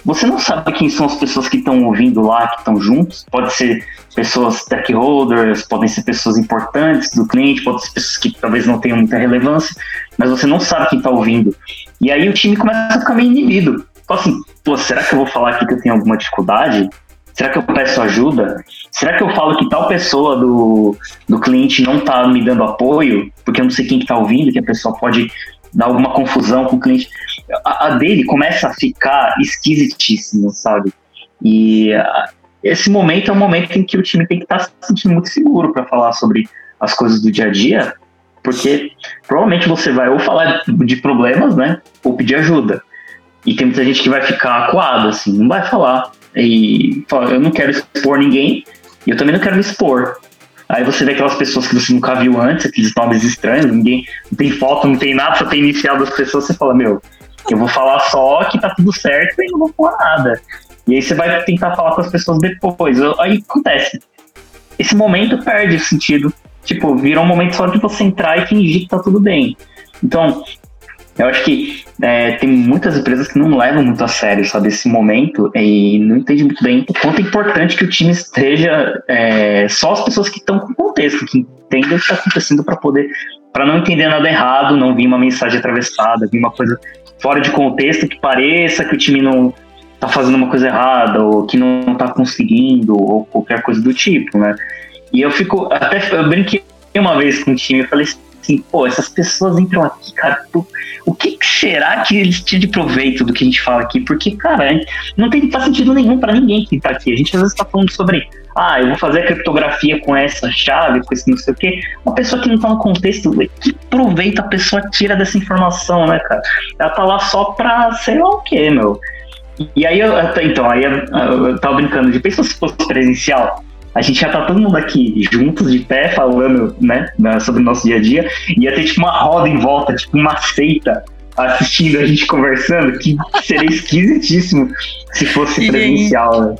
Você não sabe quem são as pessoas que estão ouvindo lá, que estão juntos. Pode ser pessoas stakeholders, podem ser pessoas importantes do cliente, pode ser pessoas que talvez não tenham muita relevância, mas você não sabe quem está ouvindo. E aí o time começa a ficar meio inibido. Fala assim, pô, será que eu vou falar aqui que eu tenho alguma dificuldade? Será que eu peço ajuda? Será que eu falo que tal pessoa do, do cliente não está me dando apoio? Porque eu não sei quem está ouvindo, que a pessoa pode dá alguma confusão com o cliente. A, a dele começa a ficar esquisitíssima, sabe? E a, esse momento é um momento em que o time tem que estar tá se sentindo muito seguro para falar sobre as coisas do dia a dia, porque provavelmente você vai ou falar de problemas, né, ou pedir ajuda. E tem muita gente que vai ficar acuado, assim, não vai falar. E fala, eu não quero expor ninguém, e eu também não quero me expor. Aí você vê aquelas pessoas que você nunca viu antes, aqueles nomes estranhos, ninguém não tem foto, não tem nada, só tem inicial das pessoas, você fala, meu, eu vou falar só que tá tudo certo e não vou falar nada. E aí você vai tentar falar com as pessoas depois. Aí acontece. Esse momento perde o sentido. Tipo, vira um momento só de você entrar e fingir que tá tudo bem. Então, eu acho que é, tem muitas empresas que não levam muito a sério, sabe, esse momento e não entende muito bem o quanto é importante que o time esteja é, só as pessoas que estão com contexto, que entendem o que está acontecendo para poder, para não entender nada errado, não vir uma mensagem atravessada, vir uma coisa fora de contexto que pareça que o time não está fazendo uma coisa errada ou que não está conseguindo ou qualquer coisa do tipo, né? E eu fico até eu brinquei uma vez com o time, eu falei assim, pô, essas pessoas entram aqui, cara, o que será que eles tiram de proveito do que a gente fala aqui? Porque, cara, não tem faz sentido nenhum para ninguém que tá aqui. A gente às vezes tá falando sobre, ah, eu vou fazer a criptografia com essa chave, com esse não sei o quê. Uma pessoa que não tá no contexto, que proveito a pessoa tira dessa informação, né, cara? Ela tá lá só pra sei lá o quê, meu. E aí, eu, então, aí eu, eu tava brincando de, pensa se fosse presencial, a gente já tá todo mundo aqui juntos, de pé, falando, né, sobre o nosso dia a dia, e ia ter tipo uma roda em volta, tipo uma seita assistindo a gente conversando, que seria esquisitíssimo se fosse presencial, né?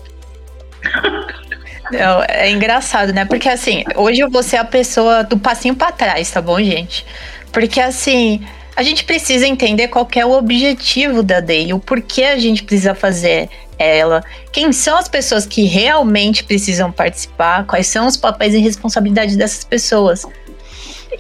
É, é engraçado, né? Porque assim, hoje eu vou ser a pessoa do passinho para trás, tá bom, gente? Porque assim, a gente precisa entender qual é o objetivo da Day, o porquê a gente precisa fazer ela, quem são as pessoas que realmente precisam participar, quais são os papéis e responsabilidades dessas pessoas.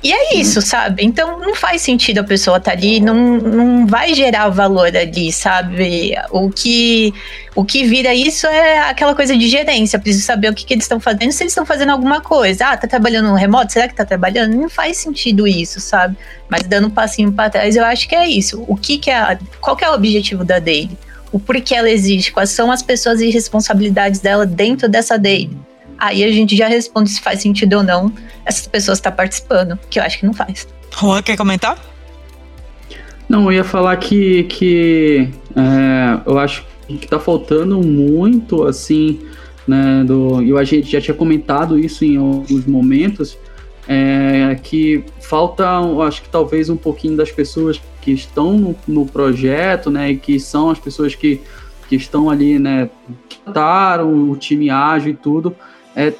E é isso, sabe? Então não faz sentido a pessoa estar tá ali, não, não vai gerar valor ali, sabe? O que, o que vira isso é aquela coisa de gerência. Preciso saber o que, que eles estão fazendo, se eles estão fazendo alguma coisa. Ah, tá trabalhando no remoto? Será que tá trabalhando? Não faz sentido isso, sabe? Mas dando um passinho para trás, eu acho que é isso. O que, que é. Qual que é o objetivo da Daily? O porquê ela existe? Quais são as pessoas e responsabilidades dela dentro dessa Daily? Aí a gente já responde se faz sentido ou não essas pessoas estar tá participando, que eu acho que não faz. Juan, quer comentar? Não, eu ia falar que, que é, eu acho que tá faltando muito, assim, né, do, e a gente já tinha comentado isso em alguns momentos, é, que falta, acho que talvez um pouquinho das pessoas que estão no, no projeto, né, e que são as pessoas que, que estão ali, né, trataram o time ágil e tudo, é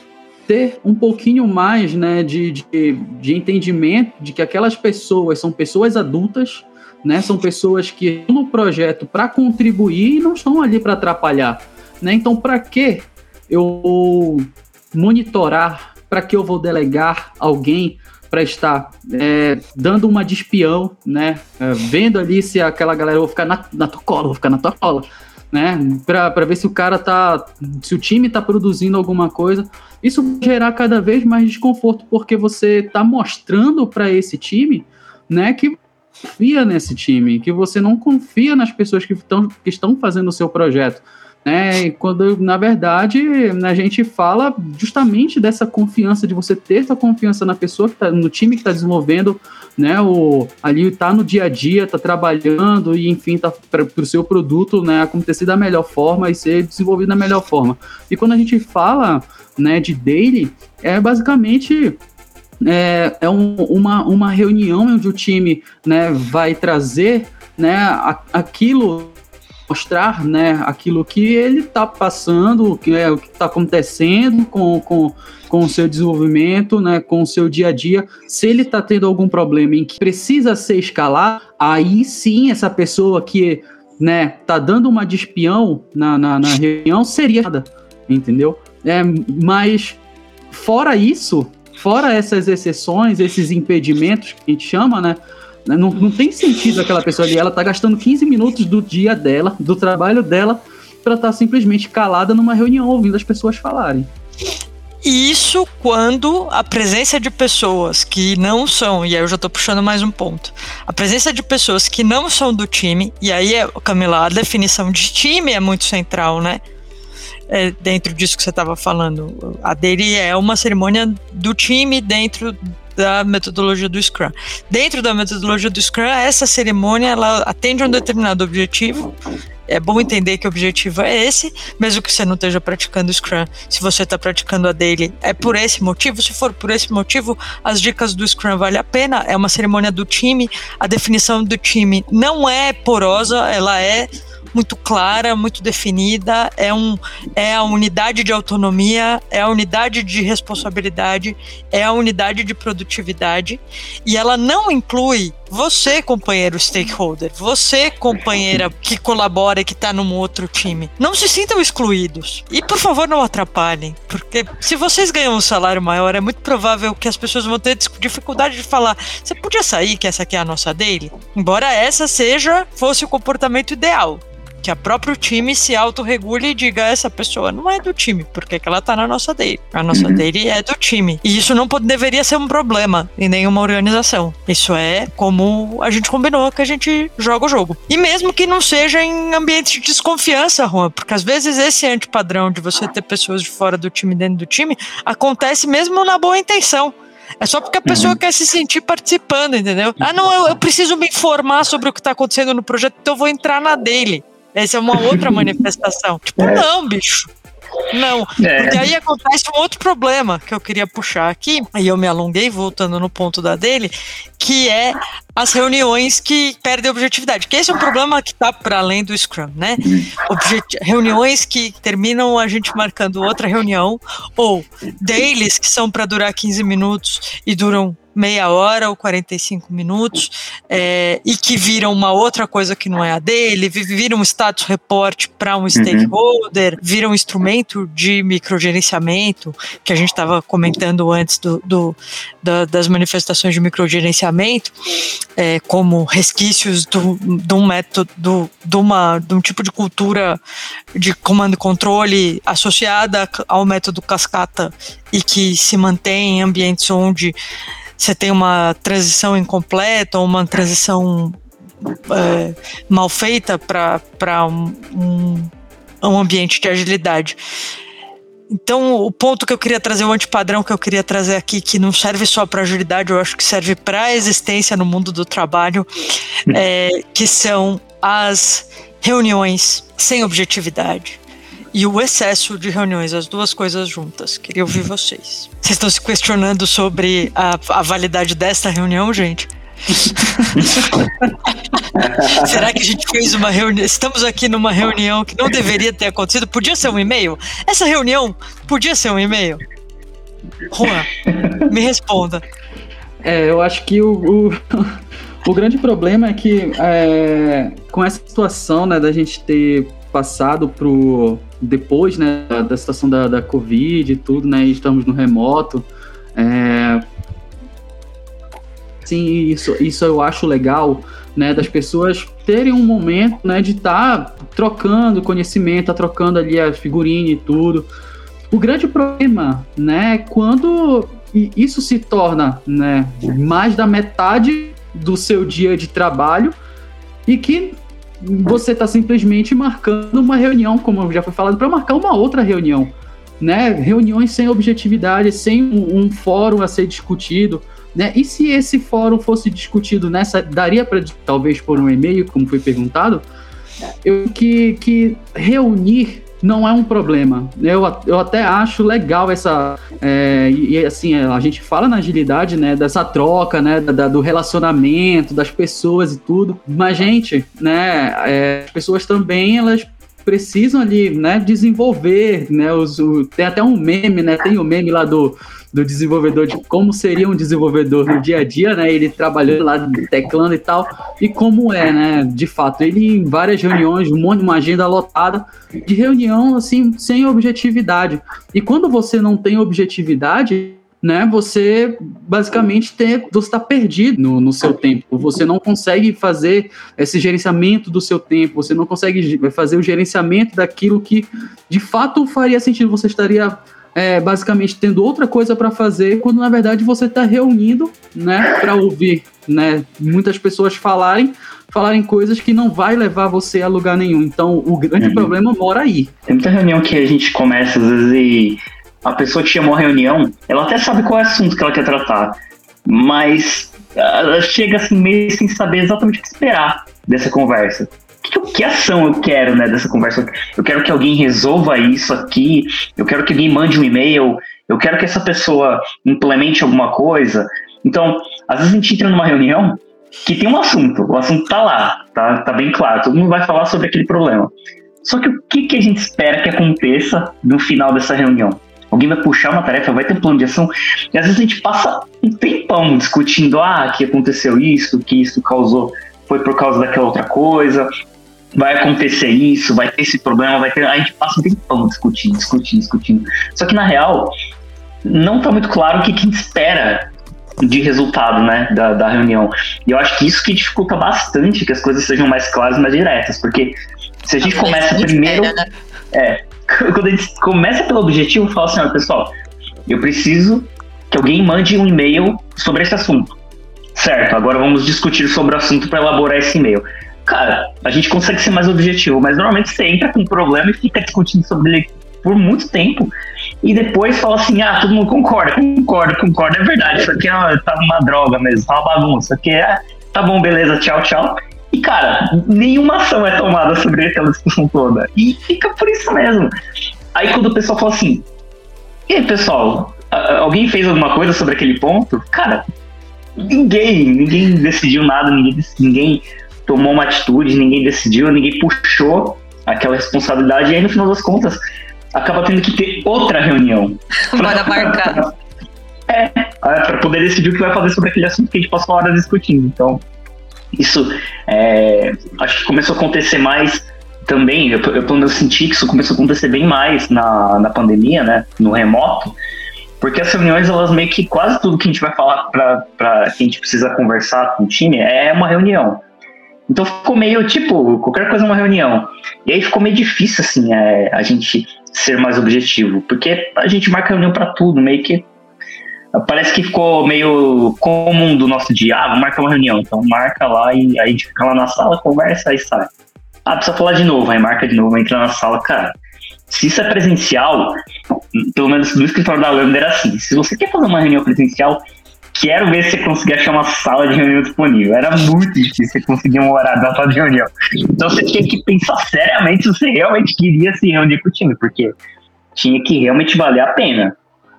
ter um pouquinho mais né, de, de, de entendimento de que aquelas pessoas são pessoas adultas, né, são pessoas que estão no projeto para contribuir e não estão ali para atrapalhar. Né? Então, para que eu monitorar, para que eu vou delegar alguém para estar é, dando uma de espião, né, é, vendo ali se aquela galera, vou ficar na, na tua cola, vou ficar na tua cola, né? Para ver se o cara tá. Se o time tá produzindo alguma coisa. Isso vai gerar cada vez mais desconforto, porque você tá mostrando para esse time, né, que confia nesse time, que você não confia nas pessoas que, tão, que estão fazendo o seu projeto. Né, quando na verdade a gente fala justamente dessa confiança, de você ter essa confiança na pessoa que está no time que está desenvolvendo, né, o, ali está no dia a dia, está trabalhando e enfim, tá para o seu produto né, acontecer da melhor forma e ser desenvolvido da melhor forma. E quando a gente fala né, de daily, é basicamente é, é um, uma, uma reunião onde o time né, vai trazer né, aquilo mostrar né, aquilo que ele está passando, o que é está acontecendo com, com, com o seu desenvolvimento, né, com o seu dia a dia. Se ele está tendo algum problema em que precisa ser escalar, aí sim essa pessoa que né, tá dando uma de espião na, na, na reunião seria entendeu? É, mas fora isso, fora essas exceções, esses impedimentos que a gente chama, né? Né? Não, não tem sentido aquela pessoa ali, ela tá gastando 15 minutos do dia dela, do trabalho dela, para estar tá simplesmente calada numa reunião ouvindo as pessoas falarem. Isso quando a presença de pessoas que não são, e aí eu já tô puxando mais um ponto, a presença de pessoas que não são do time, e aí, é, Camila, a definição de time é muito central, né? É, dentro disso que você estava falando. A dele é uma cerimônia do time dentro da metodologia do Scrum. Dentro da metodologia do Scrum, essa cerimônia ela atende a um determinado objetivo. É bom entender que o objetivo é esse, mesmo que você não esteja praticando Scrum. Se você está praticando a daily, é por esse motivo. Se for por esse motivo, as dicas do Scrum vale a pena. É uma cerimônia do time. A definição do time não é porosa, ela é muito clara, muito definida, é, um, é a unidade de autonomia, é a unidade de responsabilidade, é a unidade de produtividade, e ela não inclui você, companheiro stakeholder, você, companheira que colabora e que está num outro time. Não se sintam excluídos. E por favor, não atrapalhem, porque se vocês ganham um salário maior, é muito provável que as pessoas vão ter dificuldade de falar: você podia sair, que essa aqui é a nossa dele? Embora essa seja, fosse o comportamento ideal que a próprio time se autorregule e diga essa pessoa não é do time, porque que ela tá na nossa dele. A nossa uhum. dele é do time. E isso não pode, deveria ser um problema em nenhuma organização. Isso é como a gente combinou que a gente joga o jogo. E mesmo que não seja em ambiente de desconfiança, Juan, porque às vezes esse antipadrão de você ter pessoas de fora do time dentro do time acontece mesmo na boa intenção. É só porque a pessoa uhum. quer se sentir participando, entendeu? Ah, não, eu, eu preciso me informar sobre o que está acontecendo no projeto, então eu vou entrar na dele. Essa é uma outra manifestação. Tipo, é. não, bicho. Não. É. Porque aí acontece um outro problema que eu queria puxar aqui, aí eu me alonguei, voltando no ponto da dele, que é as reuniões que perdem objetividade. Que esse é um problema que está para além do Scrum, né? Objet reuniões que terminam a gente marcando outra reunião, ou dailies que são para durar 15 minutos e duram meia hora ou 45 minutos é, e que viram uma outra coisa que não é a dele, viram um status report para um uhum. stakeholder, viram um instrumento de microgerenciamento que a gente estava comentando antes do, do da, das manifestações de microgerenciamento, é, como resquícios do, de um método, do, de, uma, de um tipo de cultura de comando e controle associada ao método cascata e que se mantém em ambientes onde você tem uma transição incompleta ou uma transição é, mal feita para um, um, um ambiente de agilidade. Então, o ponto que eu queria trazer, o antipadrão que eu queria trazer aqui, que não serve só para agilidade, eu acho que serve para a existência no mundo do trabalho, é, que são as reuniões sem objetividade e o excesso de reuniões, as duas coisas juntas. Queria ouvir vocês. Vocês estão se questionando sobre a, a validade desta reunião, gente? Será que a gente fez uma reunião? Estamos aqui numa reunião que não deveria ter acontecido. Podia ser um e-mail? Essa reunião podia ser um e-mail? Juan, me responda. É, eu acho que o, o, o grande problema é que é, com essa situação né, da gente ter passado pro depois né, da situação da, da Covid e tudo, né, estamos no remoto. É, sim, isso, isso eu acho legal, né, das pessoas terem um momento, né, de estar tá trocando conhecimento, tá trocando ali a figurinha e tudo. O grande problema, né, é quando isso se torna, né, mais da metade do seu dia de trabalho e que você está simplesmente marcando uma reunião, como já foi falado, para marcar uma outra reunião. Né? Reuniões sem objetividade, sem um, um fórum a ser discutido. Né? E se esse fórum fosse discutido nessa. Daria para, talvez, por um e-mail, como foi perguntado, eu que, que reunir não é um problema. Eu, eu até acho legal essa. É, e assim, a gente fala na agilidade, né? Dessa troca, né? Da, do relacionamento, das pessoas e tudo. Mas, gente, né? É, as pessoas também, elas precisam ali, né, desenvolver, né, os, o, tem até um meme, né, tem o um meme lá do, do desenvolvedor de como seria um desenvolvedor no dia a dia, né, ele trabalhando lá, teclando e tal, e como é, né, de fato, ele em várias reuniões, um monte, uma agenda lotada de reunião, assim, sem objetividade, e quando você não tem objetividade, né, você basicamente tem, você está perdido no, no, seu tempo. Você não consegue fazer esse gerenciamento do seu tempo, você não consegue fazer o gerenciamento daquilo que de fato faria sentido. Você estaria é, basicamente tendo outra coisa para fazer, quando na verdade você está reunindo, né, para ouvir, né, muitas pessoas falarem, falarem coisas que não vai levar você a lugar nenhum. Então, o grande uhum. problema mora aí. Tem muita reunião que a gente começa às vezes e a pessoa te chamou a reunião, ela até sabe qual é o assunto que ela quer tratar, mas ela chega assim meio sem saber exatamente o que esperar dessa conversa. Que, que ação eu quero né, dessa conversa? Eu quero que alguém resolva isso aqui, eu quero que alguém mande um e-mail, eu quero que essa pessoa implemente alguma coisa. Então, às vezes a gente entra numa reunião que tem um assunto, o assunto tá lá, tá, tá bem claro, todo mundo vai falar sobre aquele problema. Só que o que, que a gente espera que aconteça no final dessa reunião? Alguém vai puxar uma tarefa, vai ter um plano de ação. E às vezes a gente passa um tempão discutindo, ah, que aconteceu isso, que isso causou, foi por causa daquela outra coisa, vai acontecer isso, vai ter esse problema, vai ter. A gente passa um tempão discutindo, discutindo, discutindo. Só que na real, não está muito claro o que, que a gente espera de resultado, né, da, da reunião. E eu acho que isso que dificulta bastante que as coisas sejam mais claras e mais diretas, porque se a gente começa primeiro. Né? É, quando a gente começa pelo objetivo, fala assim, pessoal, eu preciso que alguém mande um e-mail sobre esse assunto. Certo, agora vamos discutir sobre o assunto para elaborar esse e-mail. Cara, a gente consegue ser mais objetivo, mas normalmente você entra com um problema e fica discutindo sobre ele por muito tempo e depois fala assim: ah, todo mundo concorda, concorda, concorda, é verdade, isso aqui é uma, tá uma droga mesmo, tá uma bagunça, isso aqui é. Tá bom, beleza, tchau, tchau. E, cara, nenhuma ação é tomada sobre aquela discussão toda. E fica por isso mesmo. Aí quando o pessoal fala assim, e aí pessoal, alguém fez alguma coisa sobre aquele ponto? Cara, ninguém, ninguém decidiu nada, ninguém, ninguém tomou uma atitude, ninguém decidiu, ninguém puxou aquela responsabilidade, e aí no final das contas acaba tendo que ter outra reunião. Bora marcar. É, para poder decidir o que vai fazer sobre aquele assunto que a gente passou horas discutindo. Então, isso é, acho que começou a acontecer mais também, eu, eu menos senti que isso começou a acontecer bem mais na, na pandemia, né, no remoto, porque as reuniões, elas meio que quase tudo que a gente vai falar para que a gente precisa conversar com o time é uma reunião. Então ficou meio tipo, qualquer coisa é uma reunião. E aí ficou meio difícil, assim, é, a gente ser mais objetivo, porque a gente marca reunião para tudo, meio que. Parece que ficou meio comum do nosso dia. Ah, marcar uma reunião. Então marca lá e aí a gente fica lá na sala, conversa e sai. Ah, precisa falar de novo, aí marca de novo, entra na sala, cara. Se isso é presencial, pelo menos no escritório da Lambda era assim. Se você quer fazer uma reunião presencial, quero ver se você conseguir achar uma sala de reunião disponível. Era muito difícil você conseguir um horário da sala de reunião. Então você tinha que pensar seriamente se você realmente queria se reunir com o time, porque tinha que realmente valer a pena.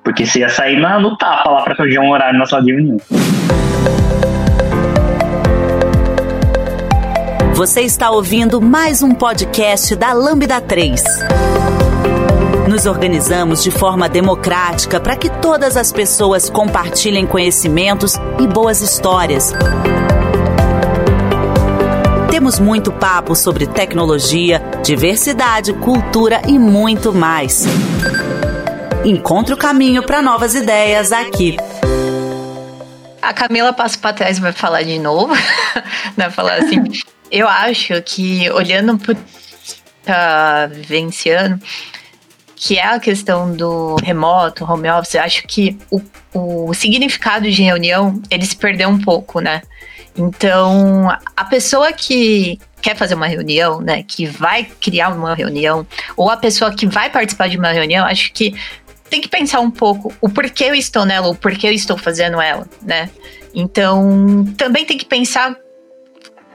Porque você ia sair na, no tapa lá para fazer um horário na sala de reunião. Você está ouvindo mais um podcast da Lambda 3. Nos organizamos de forma democrática para que todas as pessoas compartilhem conhecimentos e boas histórias. Temos muito papo sobre tecnologia, diversidade, cultura e muito mais. Encontre o caminho para novas ideias aqui. A Camila passa para trás e vai falar de novo. vai falar assim: eu acho que olhando para vivenciando, que é a questão do remoto, home office, eu acho que o, o significado de reunião ele se perdeu um pouco, né? Então, a pessoa que quer fazer uma reunião, né, que vai criar uma reunião, ou a pessoa que vai participar de uma reunião, acho que tem que pensar um pouco o porquê eu estou nela, o porquê eu estou fazendo ela, né? Então, também tem que pensar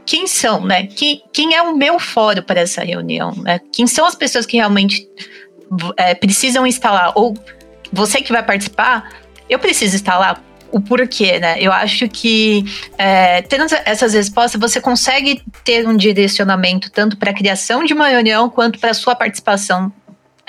quem são, né? Quem, quem é o meu fórum para essa reunião, né? Quem são as pessoas que realmente é, precisam instalar? Ou você que vai participar, eu preciso instalar? O porquê, né? Eu acho que é, tendo essas respostas, você consegue ter um direcionamento tanto para a criação de uma reunião quanto para a sua participação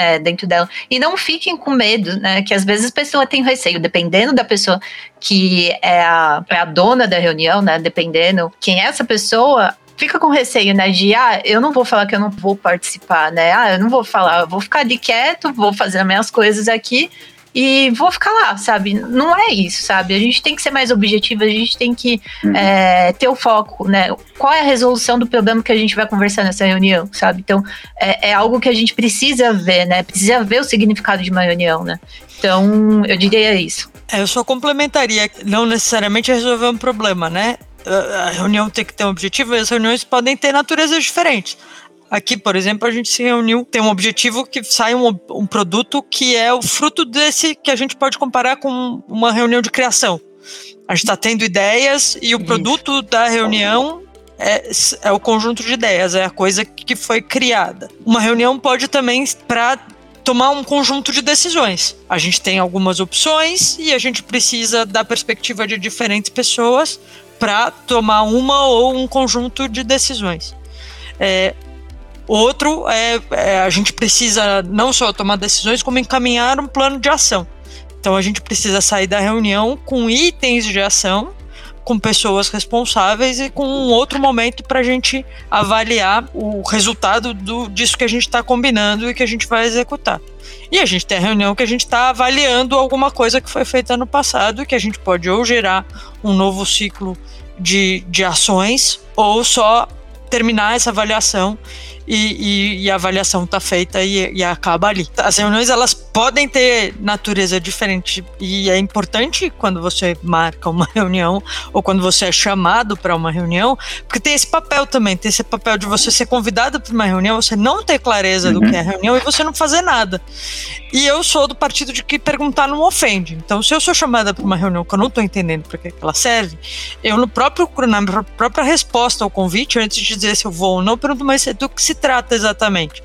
é, dentro dela. E não fiquem com medo, né? Que às vezes a pessoa tem receio, dependendo da pessoa que é a, é a dona da reunião, né? Dependendo quem é essa pessoa, fica com receio, né? De, ah, eu não vou falar que eu não vou participar, né? Ah, eu não vou falar, eu vou ficar ali quieto, vou fazer as minhas coisas aqui e vou ficar lá, sabe? Não é isso, sabe? A gente tem que ser mais objetivo, a gente tem que uhum. é, ter o foco, né? Qual é a resolução do problema que a gente vai conversar nessa reunião, sabe? Então, é, é algo que a gente precisa ver, né? Precisa ver o significado de uma reunião, né? Então, eu diria isso. É, eu só complementaria, não necessariamente resolver um problema, né? A reunião tem que ter um objetivo e as reuniões podem ter naturezas diferentes. Aqui, por exemplo, a gente se reuniu, tem um objetivo que sai um, um produto que é o fruto desse que a gente pode comparar com uma reunião de criação. A gente está tendo ideias e o Isso. produto da reunião é, é, o conjunto de ideias, é a coisa que foi criada. Uma reunião pode também para tomar um conjunto de decisões. A gente tem algumas opções e a gente precisa da perspectiva de diferentes pessoas para tomar uma ou um conjunto de decisões. É, Outro é, é, a gente precisa não só tomar decisões, como encaminhar um plano de ação. Então a gente precisa sair da reunião com itens de ação, com pessoas responsáveis e com um outro momento para a gente avaliar o resultado do, disso que a gente está combinando e que a gente vai executar. E a gente tem a reunião que a gente está avaliando alguma coisa que foi feita no passado e que a gente pode ou gerar um novo ciclo de, de ações ou só terminar essa avaliação e, e, e a avaliação está feita e, e, acaba ali. As reuniões elas podem ter natureza diferente e é importante quando você marca uma reunião ou quando você é chamado para uma reunião, porque tem esse papel também, tem esse papel de você ser convidado para uma reunião, você não ter clareza uhum. do que é reunião e você não fazer nada. E eu sou do partido de que perguntar não ofende. Então, se eu sou chamada para uma reunião que eu não estou entendendo para que ela serve, eu no próprio na minha própria resposta ao convite, antes de dizer se eu vou ou não, pergunto, mas do que se trata exatamente?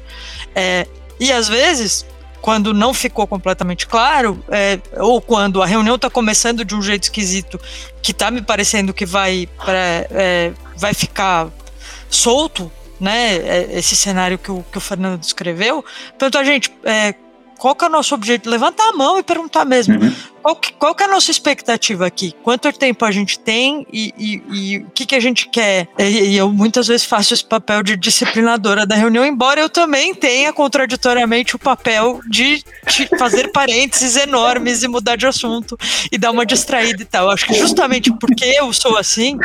É, e às vezes quando não ficou completamente claro, é, ou quando a reunião está começando de um jeito esquisito, que está me parecendo que vai, pra, é, vai ficar solto, né? É, esse cenário que o, que o Fernando descreveu. Perguntou a gente. É, qual que é o nosso objetivo? Levantar a mão e perguntar mesmo. Uhum. Qual, que, qual que é a nossa expectativa aqui? Quanto tempo a gente tem e, e, e o que, que a gente quer? E, e, eu muitas vezes faço esse papel de disciplinadora da reunião, embora eu também tenha contraditoriamente o papel de, fazer parênteses enormes e mudar de assunto e dar uma distraída e tal. Acho que justamente porque eu sou assim,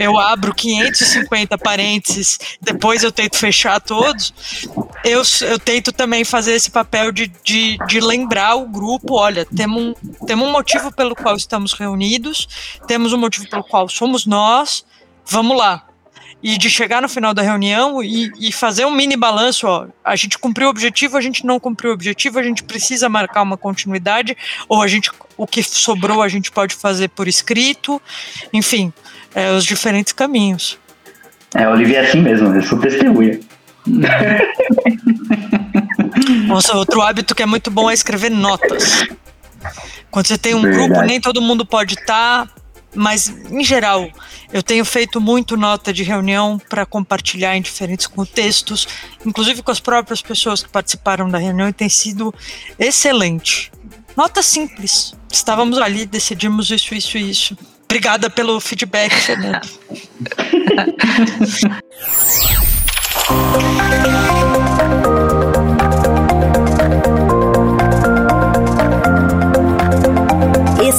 eu abro 550 parênteses, depois eu tento fechar todos, eu, eu tento também fazer esse papel de, de, de lembrar o grupo, olha, temos um, temos um motivo pelo qual estamos reunidos, temos um motivo pelo qual somos nós, vamos lá. E de chegar no final da reunião e, e fazer um mini balanço, ó, a gente cumpriu o objetivo, a gente não cumpriu o objetivo, a gente precisa marcar uma continuidade, ou a gente, o que sobrou a gente pode fazer por escrito, enfim, é, os diferentes caminhos. É, Olivia é assim mesmo, eu sou testemunha. Nossa, outro hábito que é muito bom é escrever notas. Quando você tem um Verdade. grupo, nem todo mundo pode estar, tá, mas em geral, eu tenho feito muito nota de reunião para compartilhar em diferentes contextos, inclusive com as próprias pessoas que participaram da reunião, e tem sido excelente. Nota simples. Estávamos ali, decidimos isso, isso e isso. Obrigada pelo feedback, Fernando.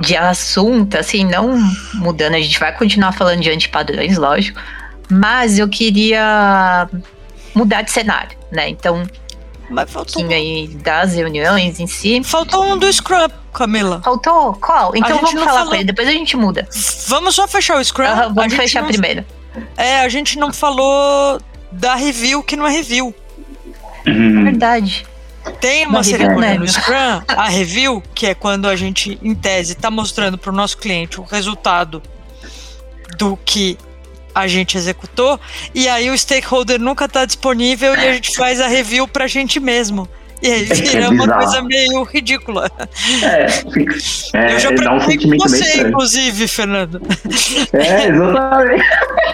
de assunto, assim, não mudando, a gente vai continuar falando de antipadrões, lógico, mas eu queria mudar de cenário, né? Então, mas faltou um aí das reuniões em si. Faltou um do Scrum, Camila. Faltou? Qual? Então vamos falar falou... com ele, depois a gente muda. Vamos só fechar o Scrum? Uhum, vamos fechar não... primeiro. É, a gente não falou da review que não é review. Uhum. Verdade. Tem uma, uma cerimônia no Scrum, a review, que é quando a gente, em tese, está mostrando para o nosso cliente o resultado do que a gente executou, e aí o stakeholder nunca está disponível e a gente faz a review para a gente mesmo. E aí é vira é uma coisa meio ridícula. É, é eu já preocupei um com você, inclusive, Fernando. É, exatamente.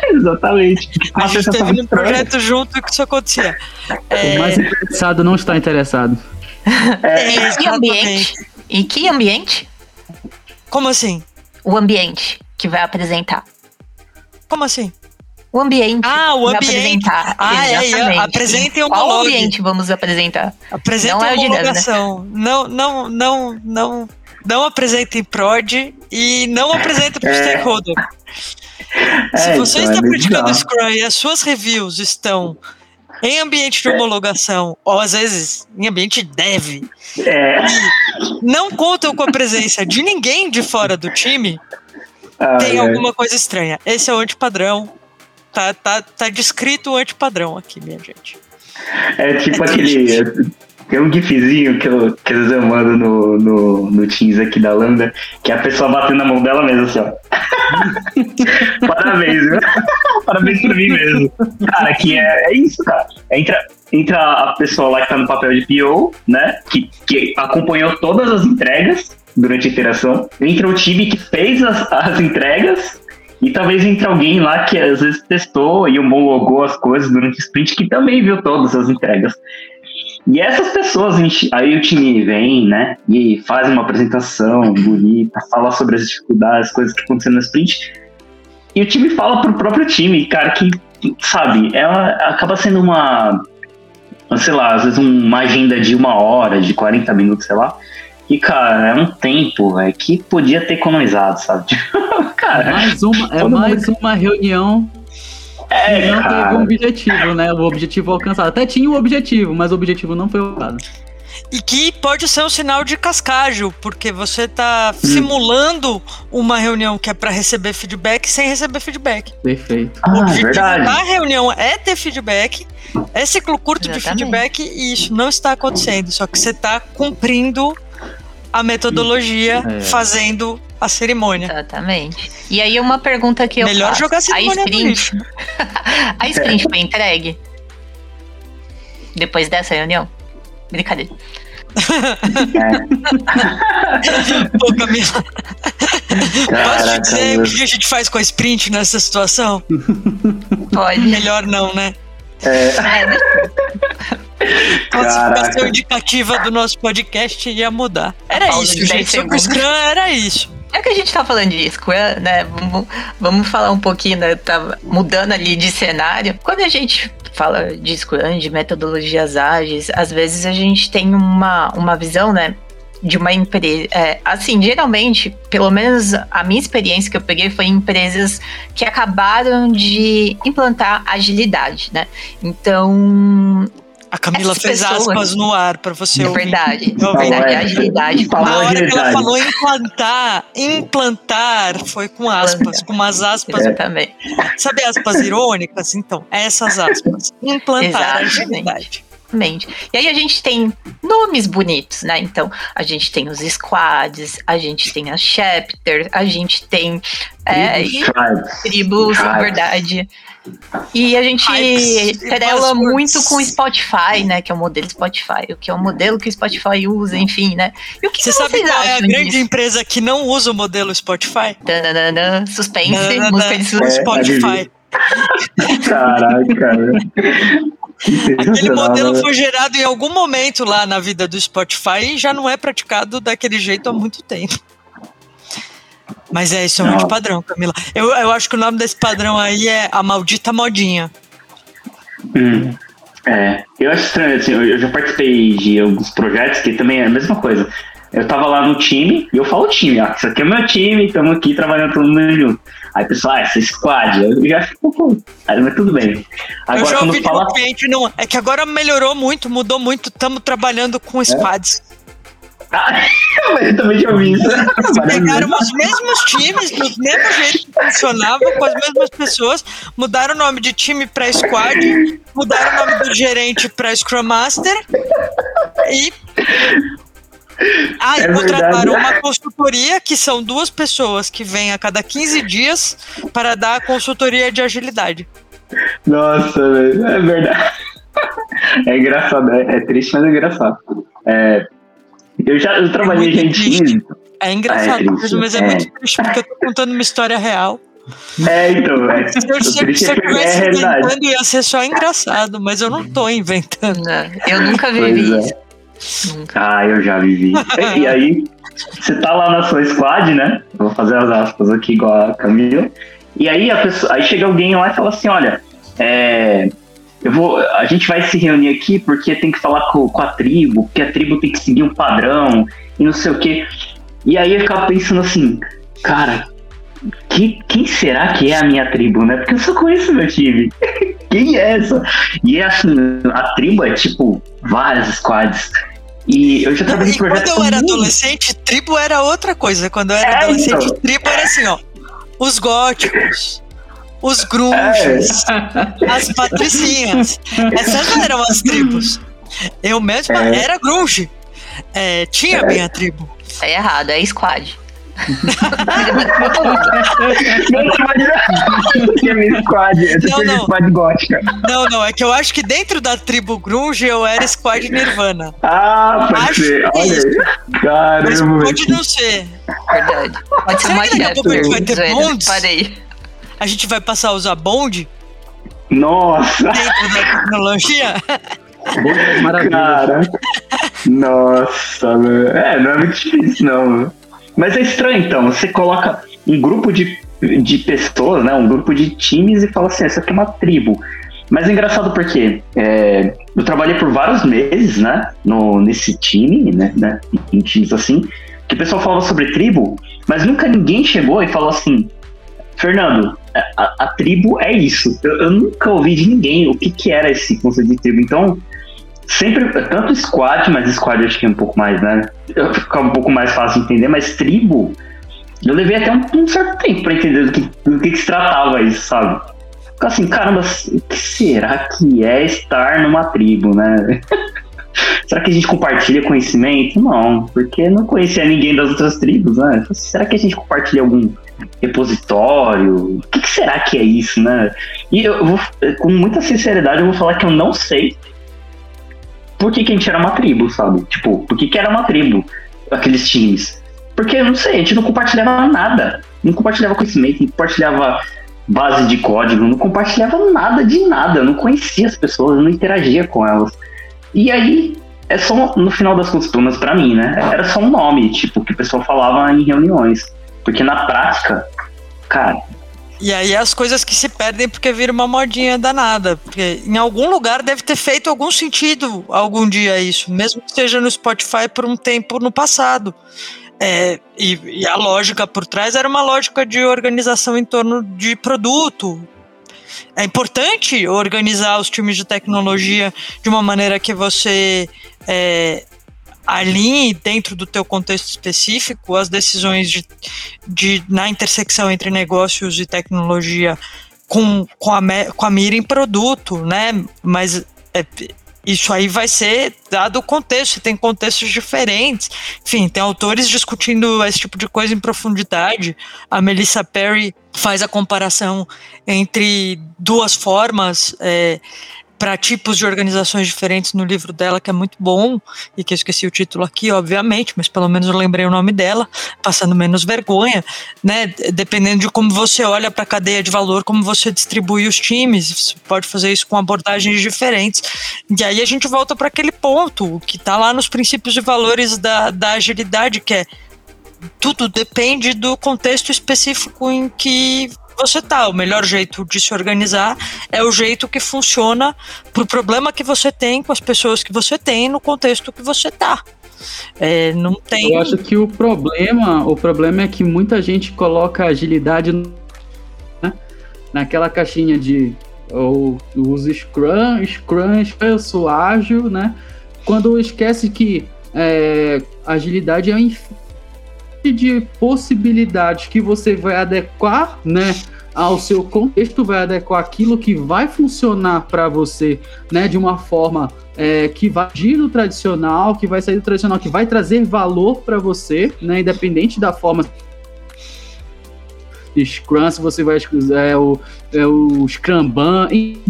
exatamente. A, a gente teve um projeto junto e que isso acontecia. É... O mais interessado não está interessado. É, em que ambiente? Em que ambiente? Como assim? O ambiente que vai apresentar. Como assim? O ambiente. Ah, o ambiente. Ah, é, é, apresentem o Qual ambiente vamos apresentar? Apresentem não é homologação. Não, não, não, não, não apresentem prod e não apresentem para o é. stakeholder. É, Se você então está é praticando Scrum e as suas reviews estão em ambiente de homologação, ou às vezes em ambiente dev, é. não contam com a presença de ninguém de fora do time, tem alguma coisa estranha. Esse é o antipadrão. Tá, tá, tá descrito o antipadrão aqui, minha gente. É tipo é aquele. Tem um gifzinho que, eu, que às vezes eu mando no, no, no Teams aqui da Lambda, que é a pessoa batendo na mão dela mesmo, assim, ó. Parabéns, viu? Parabéns pra mim mesmo. Cara, que é, é isso, cara. Entra, entra a pessoa lá que tá no papel de PO, né? Que, que acompanhou todas as entregas durante a interação. Entra o time que fez as, as entregas e talvez entre alguém lá que às vezes testou e homologou as coisas durante o sprint que também viu todas as entregas. E essas pessoas, aí o time vem, né, e faz uma apresentação bonita, fala sobre as dificuldades, as coisas que aconteceram no sprint, e o time fala pro próprio time, cara, que, sabe, ela acaba sendo uma, sei lá, às vezes uma agenda de uma hora, de 40 minutos, sei lá, E, cara, é um tempo, velho, que podia ter economizado, sabe? cara, mais uma, é mais mundo... uma reunião é, não cara. teve um objetivo, né? O objetivo alcançado. Até tinha o um objetivo, mas o objetivo não foi alcançado. E que pode ser um sinal de cascagem, porque você está hum. simulando uma reunião que é para receber feedback sem receber feedback. Perfeito. O ah, objetivo verdade. da reunião é ter feedback, é ciclo curto Exatamente. de feedback, e isso não está acontecendo. Só que você está cumprindo a metodologia, é. fazendo a cerimônia. Exatamente. E aí uma pergunta que eu Melhor faço. jogar a cerimônia a sprint, a sprint foi entregue? Depois dessa reunião? Brincadeira. Pô, Camila. Posso te dizer o que a gente faz com a sprint nessa situação? Pode. Melhor não, né? É. Classificação indicativa do nosso podcast ia mudar. Era isso, gente. Sobre o Scrum era isso. É que a gente tá falando de Scrum, né? Vamos, vamos falar um pouquinho, né? Tá mudando ali de cenário. Quando a gente fala de Scrum, de metodologias ágeis, às vezes a gente tem uma, uma visão, né? De uma empresa. É, assim, geralmente, pelo menos a minha experiência que eu peguei foi em empresas que acabaram de implantar agilidade, né? Então, a Camila fez pessoas... aspas no ar para você é ouvir. Verdade, é verdade, agilidade. Na hora que ela falou implantar, implantar foi com aspas, com umas aspas. É. Também. Sabe aspas irônicas? Então, essas aspas. Implantar agilidade. Exatamente. E aí a gente tem nomes bonitos, né? Então, a gente tem os squads, a gente tem as chapters, a gente tem é, tribos, tribos, na verdade. E a gente trela muito com o Spotify, né? Que é o modelo Spotify, o que é o modelo que o Spotify usa, enfim, né? E o que você sabe qual é a grande disso? empresa que não usa o modelo Spotify? Dananana, suspense, música de suspense. É, Spotify. Caraca, cara. Aquele modelo né? foi gerado em algum momento lá na vida do Spotify e já não é praticado daquele jeito há muito tempo. Mas é, isso é um padrão, Camila. Eu, eu acho que o nome desse padrão aí é a maldita modinha. Hum, é, eu acho estranho, assim, eu já participei de alguns projetos que também é a mesma coisa. Eu tava lá no time, e eu falo time, isso aqui é meu time, estamos aqui trabalhando todo mundo junto. Aí, pessoal, ah, essa é squad, eu já fico, pô, mas tudo bem. Agora, eu já ouvi fala... de um cliente, não, é que agora melhorou muito, mudou muito, estamos trabalhando com squads. É? Ah, mas eu também já ouvi isso. Pegaram os mesmos times, do mesmo jeito que funcionava, com as mesmas pessoas, mudaram o nome de time para squad, mudaram o nome do gerente para Scrum Master e. Ah, e é contrataram uma consultoria que são duas pessoas que vêm a cada 15 dias para dar consultoria de agilidade. Nossa, velho, é verdade. É engraçado, é, é triste, mas é engraçado. É, eu já eu trabalhei é gente. É engraçado, é triste, mas é, é, muito triste porque eu tô contando uma história real. É, então. É, se eu, se eu estivesse é inventando, ia ser só engraçado, mas eu não tô inventando. Não, eu nunca vivi é. Isso. Ah, eu já vivi. e aí, você tá lá na sua squad, né? Vou fazer as aspas aqui igual a Camila. E aí, a pessoa, aí chega alguém lá e fala assim: olha, é, eu vou, a gente vai se reunir aqui porque tem que falar com, com a tribo, porque a tribo tem que seguir um padrão e não sei o quê. E aí eu ficava pensando assim, cara, que, quem será que é a minha tribo, né? Porque eu só conheço meu time. quem é essa? E é assim, a tribo é tipo várias squads. E eu já trabalhei em projeto. Quando eu era adolescente, tribo era outra coisa. Quando eu era é, adolescente, então. tribo era assim, ó. Os góticos, os grunges, é. as patricinhas. Essas eram as tribos. Eu mesma é. era grunge. É, tinha é. minha tribo. É errado, é squad. Não, não. squad gótica. Não, não, é que eu acho que dentro da tribo grunge eu era squad nirvana. Ah, pode acho ser. Olha aí. Caramba. Mas pode não ser. Verdade. Pode ser Será que daqui a pouco a gente vai ter bondes? Parei a gente vai passar a usar bonde? Nossa! Dentro da tecnologia? Bonde Cara, nossa, meu. É, não é muito difícil, não. Mas é estranho, então. Você coloca um grupo de, de pessoas, né? Um grupo de times e fala assim, essa aqui é uma tribo. Mas é engraçado porque é, eu trabalhei por vários meses, né, no, nesse time, né, né, em times assim, que o pessoal falava sobre tribo, mas nunca ninguém chegou e falou assim, Fernando, a, a tribo é isso. Eu, eu, nunca ouvi de ninguém o que, que era esse conceito de tribo. Então, sempre, tanto squad, mas squad acho que é um pouco mais, né, fica um pouco mais fácil de entender, mas tribo, eu levei até um, um certo tempo para entender do que, do que, que se tratava isso, sabe? assim, caramba, o que será que é estar numa tribo, né? será que a gente compartilha conhecimento? Não, porque não conhecia ninguém das outras tribos, né? Será que a gente compartilha algum repositório? O que, que será que é isso, né? E eu vou, com muita sinceridade, eu vou falar que eu não sei por que, que a gente era uma tribo, sabe? Tipo, por que, que era uma tribo, aqueles times? Porque, não sei, a gente não compartilhava nada. Não compartilhava conhecimento, não compartilhava base de código, não compartilhava nada de nada, não conhecia as pessoas, não interagia com elas. E aí, é só, no final das contas, pra mim, né? Era só um nome, tipo, que o pessoal falava em reuniões. Porque na prática, cara. E aí as coisas que se perdem porque vira uma modinha danada. Porque em algum lugar deve ter feito algum sentido algum dia isso, mesmo que seja no Spotify por um tempo no passado. É, e, e, a lógica por trás era uma lógica de organização em torno de produto. É importante organizar os times de tecnologia de uma maneira que você é, alinhe dentro do teu contexto específico as decisões de, de na intersecção entre negócios e tecnologia com, com, a, com a mira em produto, né? Mas é, isso aí vai ser dado o contexto, tem contextos diferentes. Enfim, tem autores discutindo esse tipo de coisa em profundidade. A Melissa Perry faz a comparação entre duas formas. É, para tipos de organizações diferentes no livro dela, que é muito bom, e que eu esqueci o título aqui, obviamente, mas pelo menos eu lembrei o nome dela, passando menos vergonha, né? Dependendo de como você olha para a cadeia de valor, como você distribui os times, você pode fazer isso com abordagens diferentes. E aí a gente volta para aquele ponto que está lá nos princípios e valores da, da agilidade, que é tudo depende do contexto específico em que você tá. O melhor jeito de se organizar é o jeito que funciona pro problema que você tem com as pessoas que você tem no contexto que você tá. É, não tem. Eu acho que o problema, o problema é que muita gente coloca agilidade né, naquela caixinha de ou usa Scrum, Scrum, eu sou ágil, né? Quando esquece que é, agilidade é um de possibilidades que você vai adequar, né? Ao seu contexto, vai adequar aquilo que vai funcionar para você, né, de uma forma é, que vai agir do tradicional, que vai sair do tradicional, que vai trazer valor para você, né, independente da forma Scrum, se você vai é o, é o Scrumban,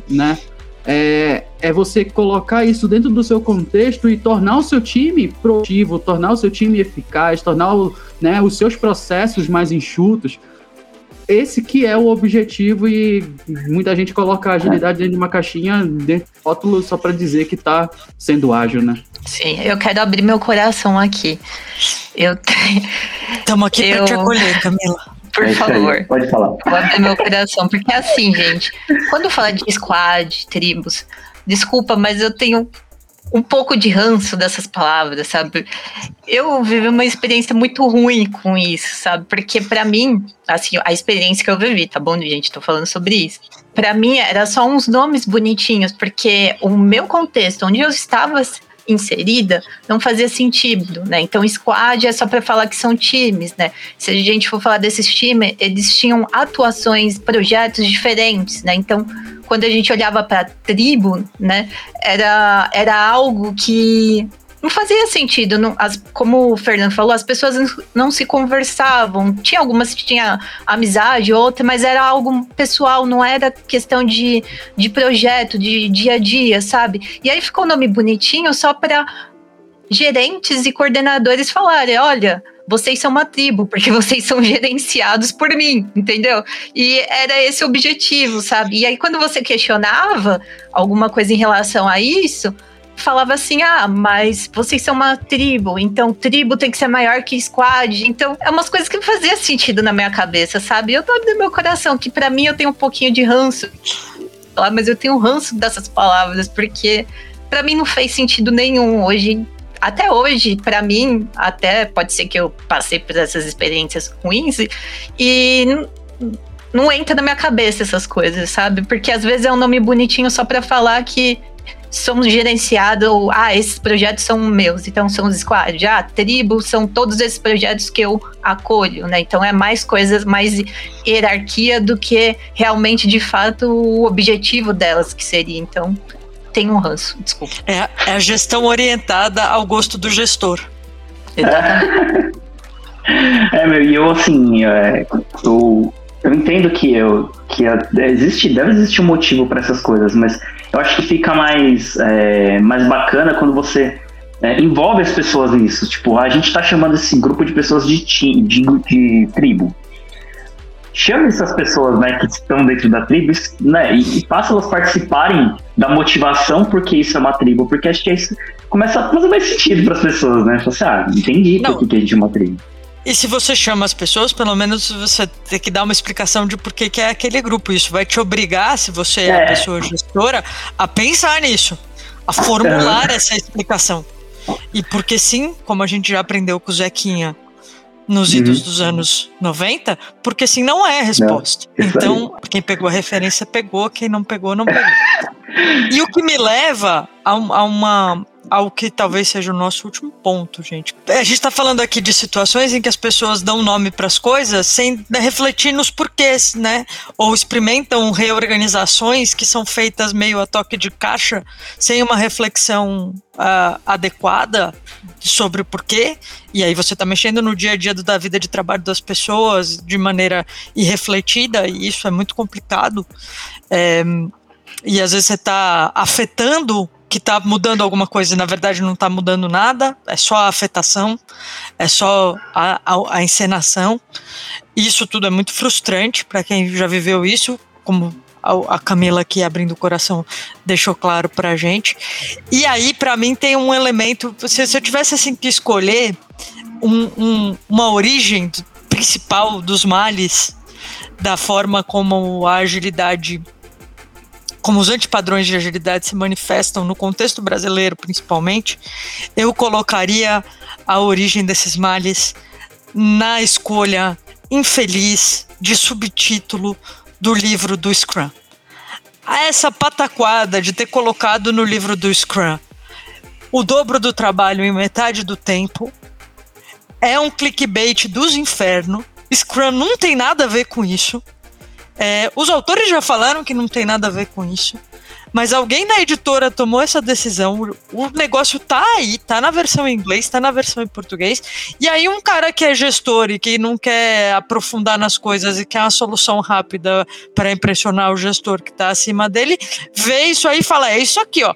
né? É, é você colocar isso dentro do seu contexto e tornar o seu time produtivo, tornar o seu time eficaz, tornar o, né, os seus processos mais enxutos. Esse que é o objetivo e muita gente coloca a agilidade dentro de uma caixinha, dentro de rótulo, só para dizer que está sendo ágil, né? Sim, eu quero abrir meu coração aqui. Eu tenho. Estamos aqui eu... para te acolher, Camila. Por é favor. Pode falar. Vou abrir meu coração, porque é assim, gente, quando fala de squad, tribos, desculpa, mas eu tenho um pouco de ranço dessas palavras, sabe? Eu vivi uma experiência muito ruim com isso, sabe? Porque para mim, assim, a experiência que eu vivi, tá bom, gente? Tô falando sobre isso. Para mim era só uns nomes bonitinhos, porque o meu contexto, onde eu estava inserida, não fazia sentido, né? Então, squad é só para falar que são times, né? Se a gente for falar desses times, eles tinham atuações, projetos diferentes, né? Então, quando a gente olhava para tribo, né, era, era algo que não fazia sentido. Não, as, como o Fernando falou, as pessoas não, se conversavam. Tinha algumas que tinha amizade, outra, mas era algo pessoal, não era questão de, de projeto, de dia a dia, sabe? E aí ficou o nome bonitinho só para gerentes e coordenadores falarem: olha vocês são uma tribo, porque vocês são gerenciados por mim, entendeu? E era esse o objetivo, sabe? E aí, quando você questionava alguma coisa em relação a isso, falava assim: ah, mas vocês são uma tribo, então tribo tem que ser maior que squad. Então, é umas coisas que não fazia sentido na minha cabeça, sabe? Eu tô abrindo meu coração, que para mim eu tenho um pouquinho de ranço falar, mas eu tenho ranço dessas palavras, porque para mim não fez sentido nenhum. Hoje, até hoje, para mim, até pode ser que eu passei por essas experiências ruins e não entra na minha cabeça essas coisas, sabe? Porque às vezes é um nome bonitinho só para falar que somos gerenciados, ah, esses projetos são meus, então são os squads, ah, tribo, são todos esses projetos que eu acolho, né? Então é mais coisas, mais hierarquia do que realmente, de fato, o objetivo delas que seria. Então, tem um ranço, desculpa. É, é a gestão orientada ao gosto do gestor. Exatamente. É, meu, e eu assim, é, eu, eu entendo que, eu, que existe, deve existir um motivo para essas coisas, mas eu acho que fica mais, é, mais bacana quando você é, envolve as pessoas nisso. Tipo, a gente está chamando esse grupo de pessoas de, ti, de, de tribo. Chame essas pessoas né, que estão dentro da tribo né, e, e faça elas participarem da motivação porque isso é uma tribo, porque acho que isso começa a fazer mais sentido para as pessoas, né? Você, ah, entendi por que a gente é uma tribo. E se você chama as pessoas, pelo menos você tem que dar uma explicação de por que, que é aquele grupo. Isso vai te obrigar, se você é, é a pessoa gestora, a pensar nisso, a formular essa explicação. E porque sim, como a gente já aprendeu com o Zequinha nos uhum. idos dos anos 90, porque sim não é a resposta. Não, então, aí. quem pegou a referência pegou, quem não pegou, não pegou. e o que me leva a, a uma ao que talvez seja o nosso último ponto, gente. A gente está falando aqui de situações em que as pessoas dão nome para as coisas sem refletir nos porquês, né? Ou experimentam reorganizações que são feitas meio a toque de caixa, sem uma reflexão uh, adequada sobre o porquê. E aí você está mexendo no dia a dia da vida de trabalho das pessoas de maneira irrefletida, e isso é muito complicado. É, e às vezes você está afetando que está mudando alguma coisa e na verdade não está mudando nada, é só a afetação, é só a, a, a encenação. Isso tudo é muito frustrante para quem já viveu isso, como a, a Camila aqui abrindo o coração deixou claro para gente. E aí, para mim, tem um elemento. Se, se eu tivesse assim que escolher um, um, uma origem principal dos males, da forma como a agilidade como os antipadrões de agilidade se manifestam no contexto brasileiro, principalmente, eu colocaria a origem desses males na escolha infeliz de subtítulo do livro do Scrum. Essa pataquada de ter colocado no livro do Scrum o dobro do trabalho em metade do tempo é um clickbait dos infernos. Scrum não tem nada a ver com isso. É, os autores já falaram que não tem nada a ver com isso. Mas alguém da editora tomou essa decisão. O negócio tá aí, tá na versão em inglês, tá na versão em português. E aí, um cara que é gestor e que não quer aprofundar nas coisas e quer uma solução rápida para impressionar o gestor que tá acima dele, vê isso aí e fala: é isso aqui, ó.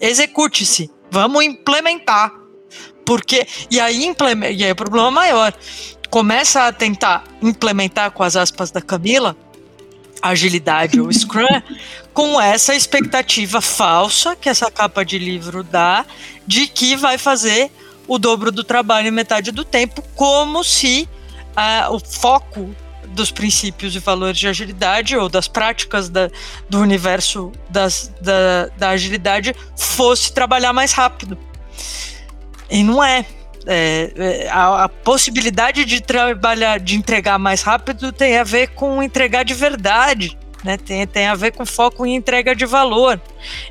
Execute-se. Vamos implementar. Porque. E aí, implementa, e aí o problema maior começa a tentar implementar, com as aspas da Camila, agilidade ou Scrum, com essa expectativa falsa que essa capa de livro dá de que vai fazer o dobro do trabalho em metade do tempo, como se uh, o foco dos princípios e valores de agilidade ou das práticas da, do universo das, da, da agilidade fosse trabalhar mais rápido. E não é é, é, a, a, possibilidade de trabalhar, de entregar mais rápido tem a ver com entregar de verdade. Né, tem, tem a ver com foco em entrega de valor.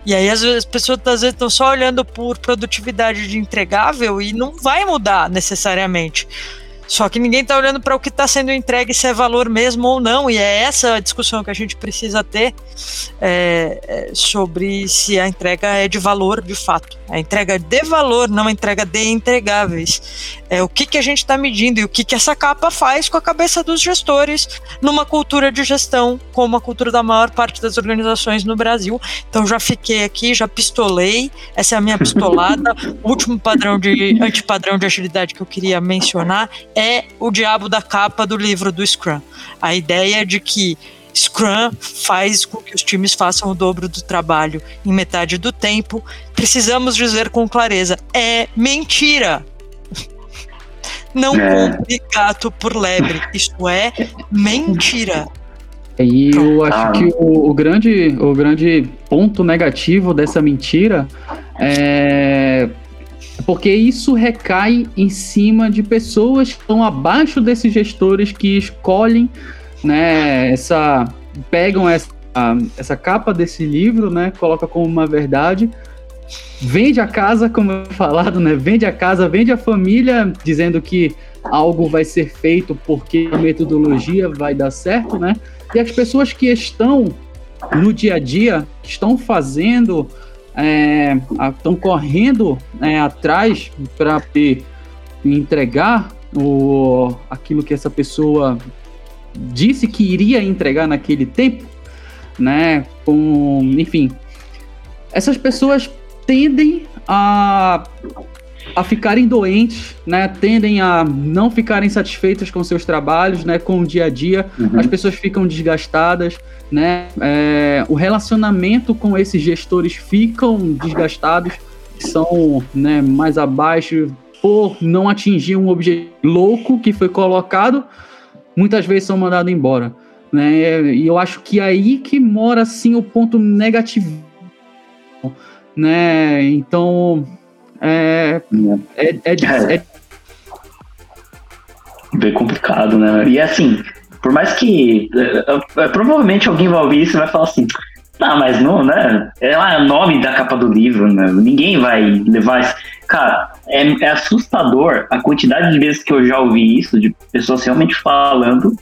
E aí, vezes, as pessoas às vezes estão só olhando por produtividade de entregável e não vai mudar necessariamente. Só que ninguém está olhando para o que está sendo entregue, se é valor mesmo ou não, e é essa a discussão que a gente precisa ter é, é, sobre se a entrega é de valor de fato. A entrega de valor, não a entrega de entregáveis. É o que, que a gente está medindo e o que, que essa capa faz com a cabeça dos gestores numa cultura de gestão, como a cultura da maior parte das organizações no Brasil. Então já fiquei aqui, já pistolei, essa é a minha pistolada. o último padrão de antipadrão de agilidade que eu queria mencionar é o diabo da capa do livro do Scrum. A ideia de que Scrum faz com que os times façam o dobro do trabalho em metade do tempo. Precisamos dizer com clareza: é mentira. Não é. compre gato por lebre. Isso é mentira. E eu acho que o, o, grande, o grande ponto negativo dessa mentira é porque isso recai em cima de pessoas que estão abaixo desses gestores que escolhem, né, essa pegam essa, essa capa desse livro, né, coloca como uma verdade, vende a casa, como falado, né, vende a casa, vende a família, dizendo que algo vai ser feito porque a metodologia vai dar certo, né? E as pessoas que estão no dia a dia, que estão fazendo estão é, correndo é, atrás para entregar o, aquilo que essa pessoa disse que iria entregar naquele tempo, né? Com, enfim, essas pessoas tendem a a ficarem doentes, né? Tendem a não ficarem satisfeitas com seus trabalhos, né? Com o dia a dia, uhum. as pessoas ficam desgastadas, né? É, o relacionamento com esses gestores ficam desgastados, são né, mais abaixo por não atingir um objetivo louco que foi colocado, muitas vezes são mandados embora, né? E eu acho que é aí que mora sim o ponto negativo, né? Então é, é, é, é, é bem complicado, né? E assim, por mais que é, é, provavelmente alguém vai ouvir isso e vai falar assim, tá, mas não, né? É lá o nome da capa do livro, né? Ninguém vai levar isso. Cara, é, é, assustador a quantidade de vezes que eu já ouvi isso, de pessoas realmente falando,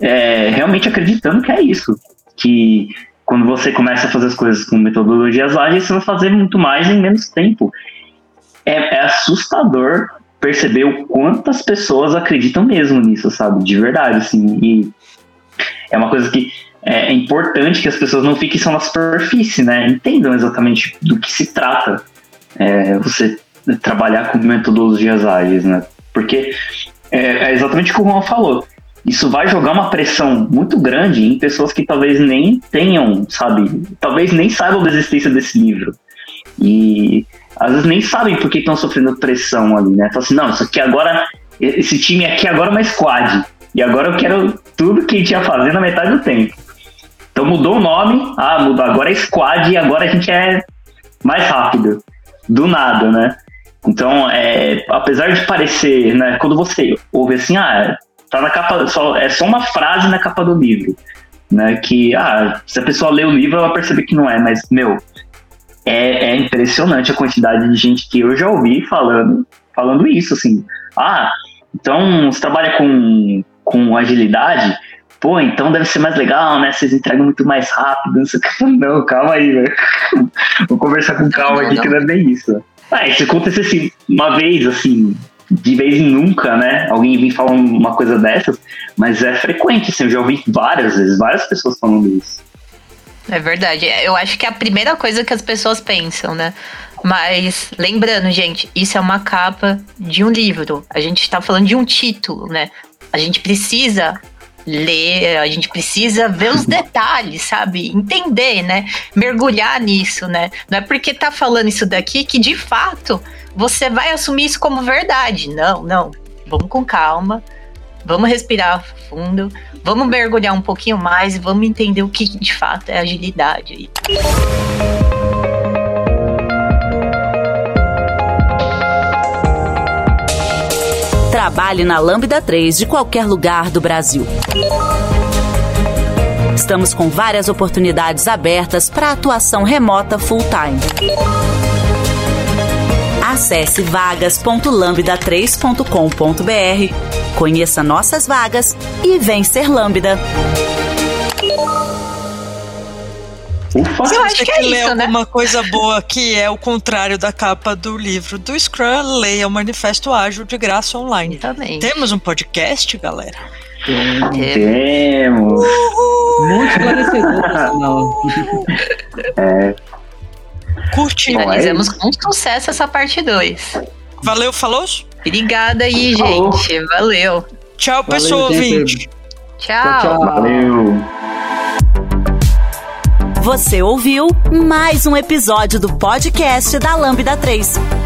é, realmente acreditando que é isso. Que quando você começa a fazer as coisas com metodologias ágeis, você vai fazer muito mais em menos tempo é, é assustador perceber o quantas pessoas acreditam mesmo nisso, sabe? De verdade, assim. E é uma coisa que é, é importante que as pessoas não fiquem só na superfície, né? Entendam exatamente do que se trata é, você trabalhar com metodologias ágeis, né? Porque é, é exatamente o que o Juan falou. Isso vai jogar uma pressão muito grande em pessoas que talvez nem tenham, sabe? Talvez nem saibam da existência desse livro. E às vezes nem sabem por que estão sofrendo pressão ali, né? Fala assim, não, isso aqui agora, esse time aqui agora é uma squad. E agora eu quero tudo que a gente ia fazer na metade do tempo. Então mudou o nome, ah, mudou, agora é squad e agora a gente é mais rápido. Do nada, né? Então, é, apesar de parecer, né, quando você ouve assim, ah, tá na capa, só, é só uma frase na capa do livro, né, que, ah, se a pessoa ler o livro, ela vai perceber que não é, mas, meu, é, é, impressionante a quantidade de gente que eu já ouvi falando, falando isso, assim. Ah, então você trabalha com, com agilidade? Pô, então deve ser mais legal, né? Vocês entregam muito mais rápido, não sei o que. Não, calma aí, velho. Vou conversar com calma aqui, que não é bem isso. Ah, se acontecesse uma vez, assim, de vez em nunca, né? Alguém vir falar uma coisa dessas, mas é frequente, assim, eu já ouvi várias vezes, várias pessoas falando isso. É verdade. Eu acho que é a primeira coisa que as pessoas pensam, né? Mas lembrando, gente, isso é uma capa de um livro. A gente está falando de um título, né? A gente precisa ler, a gente precisa ver os detalhes, sabe? Entender, né? Mergulhar nisso, né? Não é porque tá falando isso daqui que de fato você vai assumir isso como verdade. Não, não. Vamos com calma. Vamos respirar fundo, vamos mergulhar um pouquinho mais e vamos entender o que de fato é agilidade. Trabalhe na Lambda 3 de qualquer lugar do Brasil. Estamos com várias oportunidades abertas para atuação remota full-time. Acesse vagas.lambda3.com.br, conheça nossas vagas e vem ser Lambda. Ufa. Eu acho que é isso, né? Uma coisa boa que é o contrário da capa do livro do Scrum, leia o Manifesto Ágil de graça online. Também. Temos um podcast, galera? Temos. Muito esclarecedor, É. Curti. Finalizamos com sucesso essa parte 2. Valeu, falou? Obrigada aí, gente. Valeu. Tchau, pessoal ouvinte. Tchau. tchau, tchau. Valeu. Você ouviu mais um episódio do podcast da Lambda 3.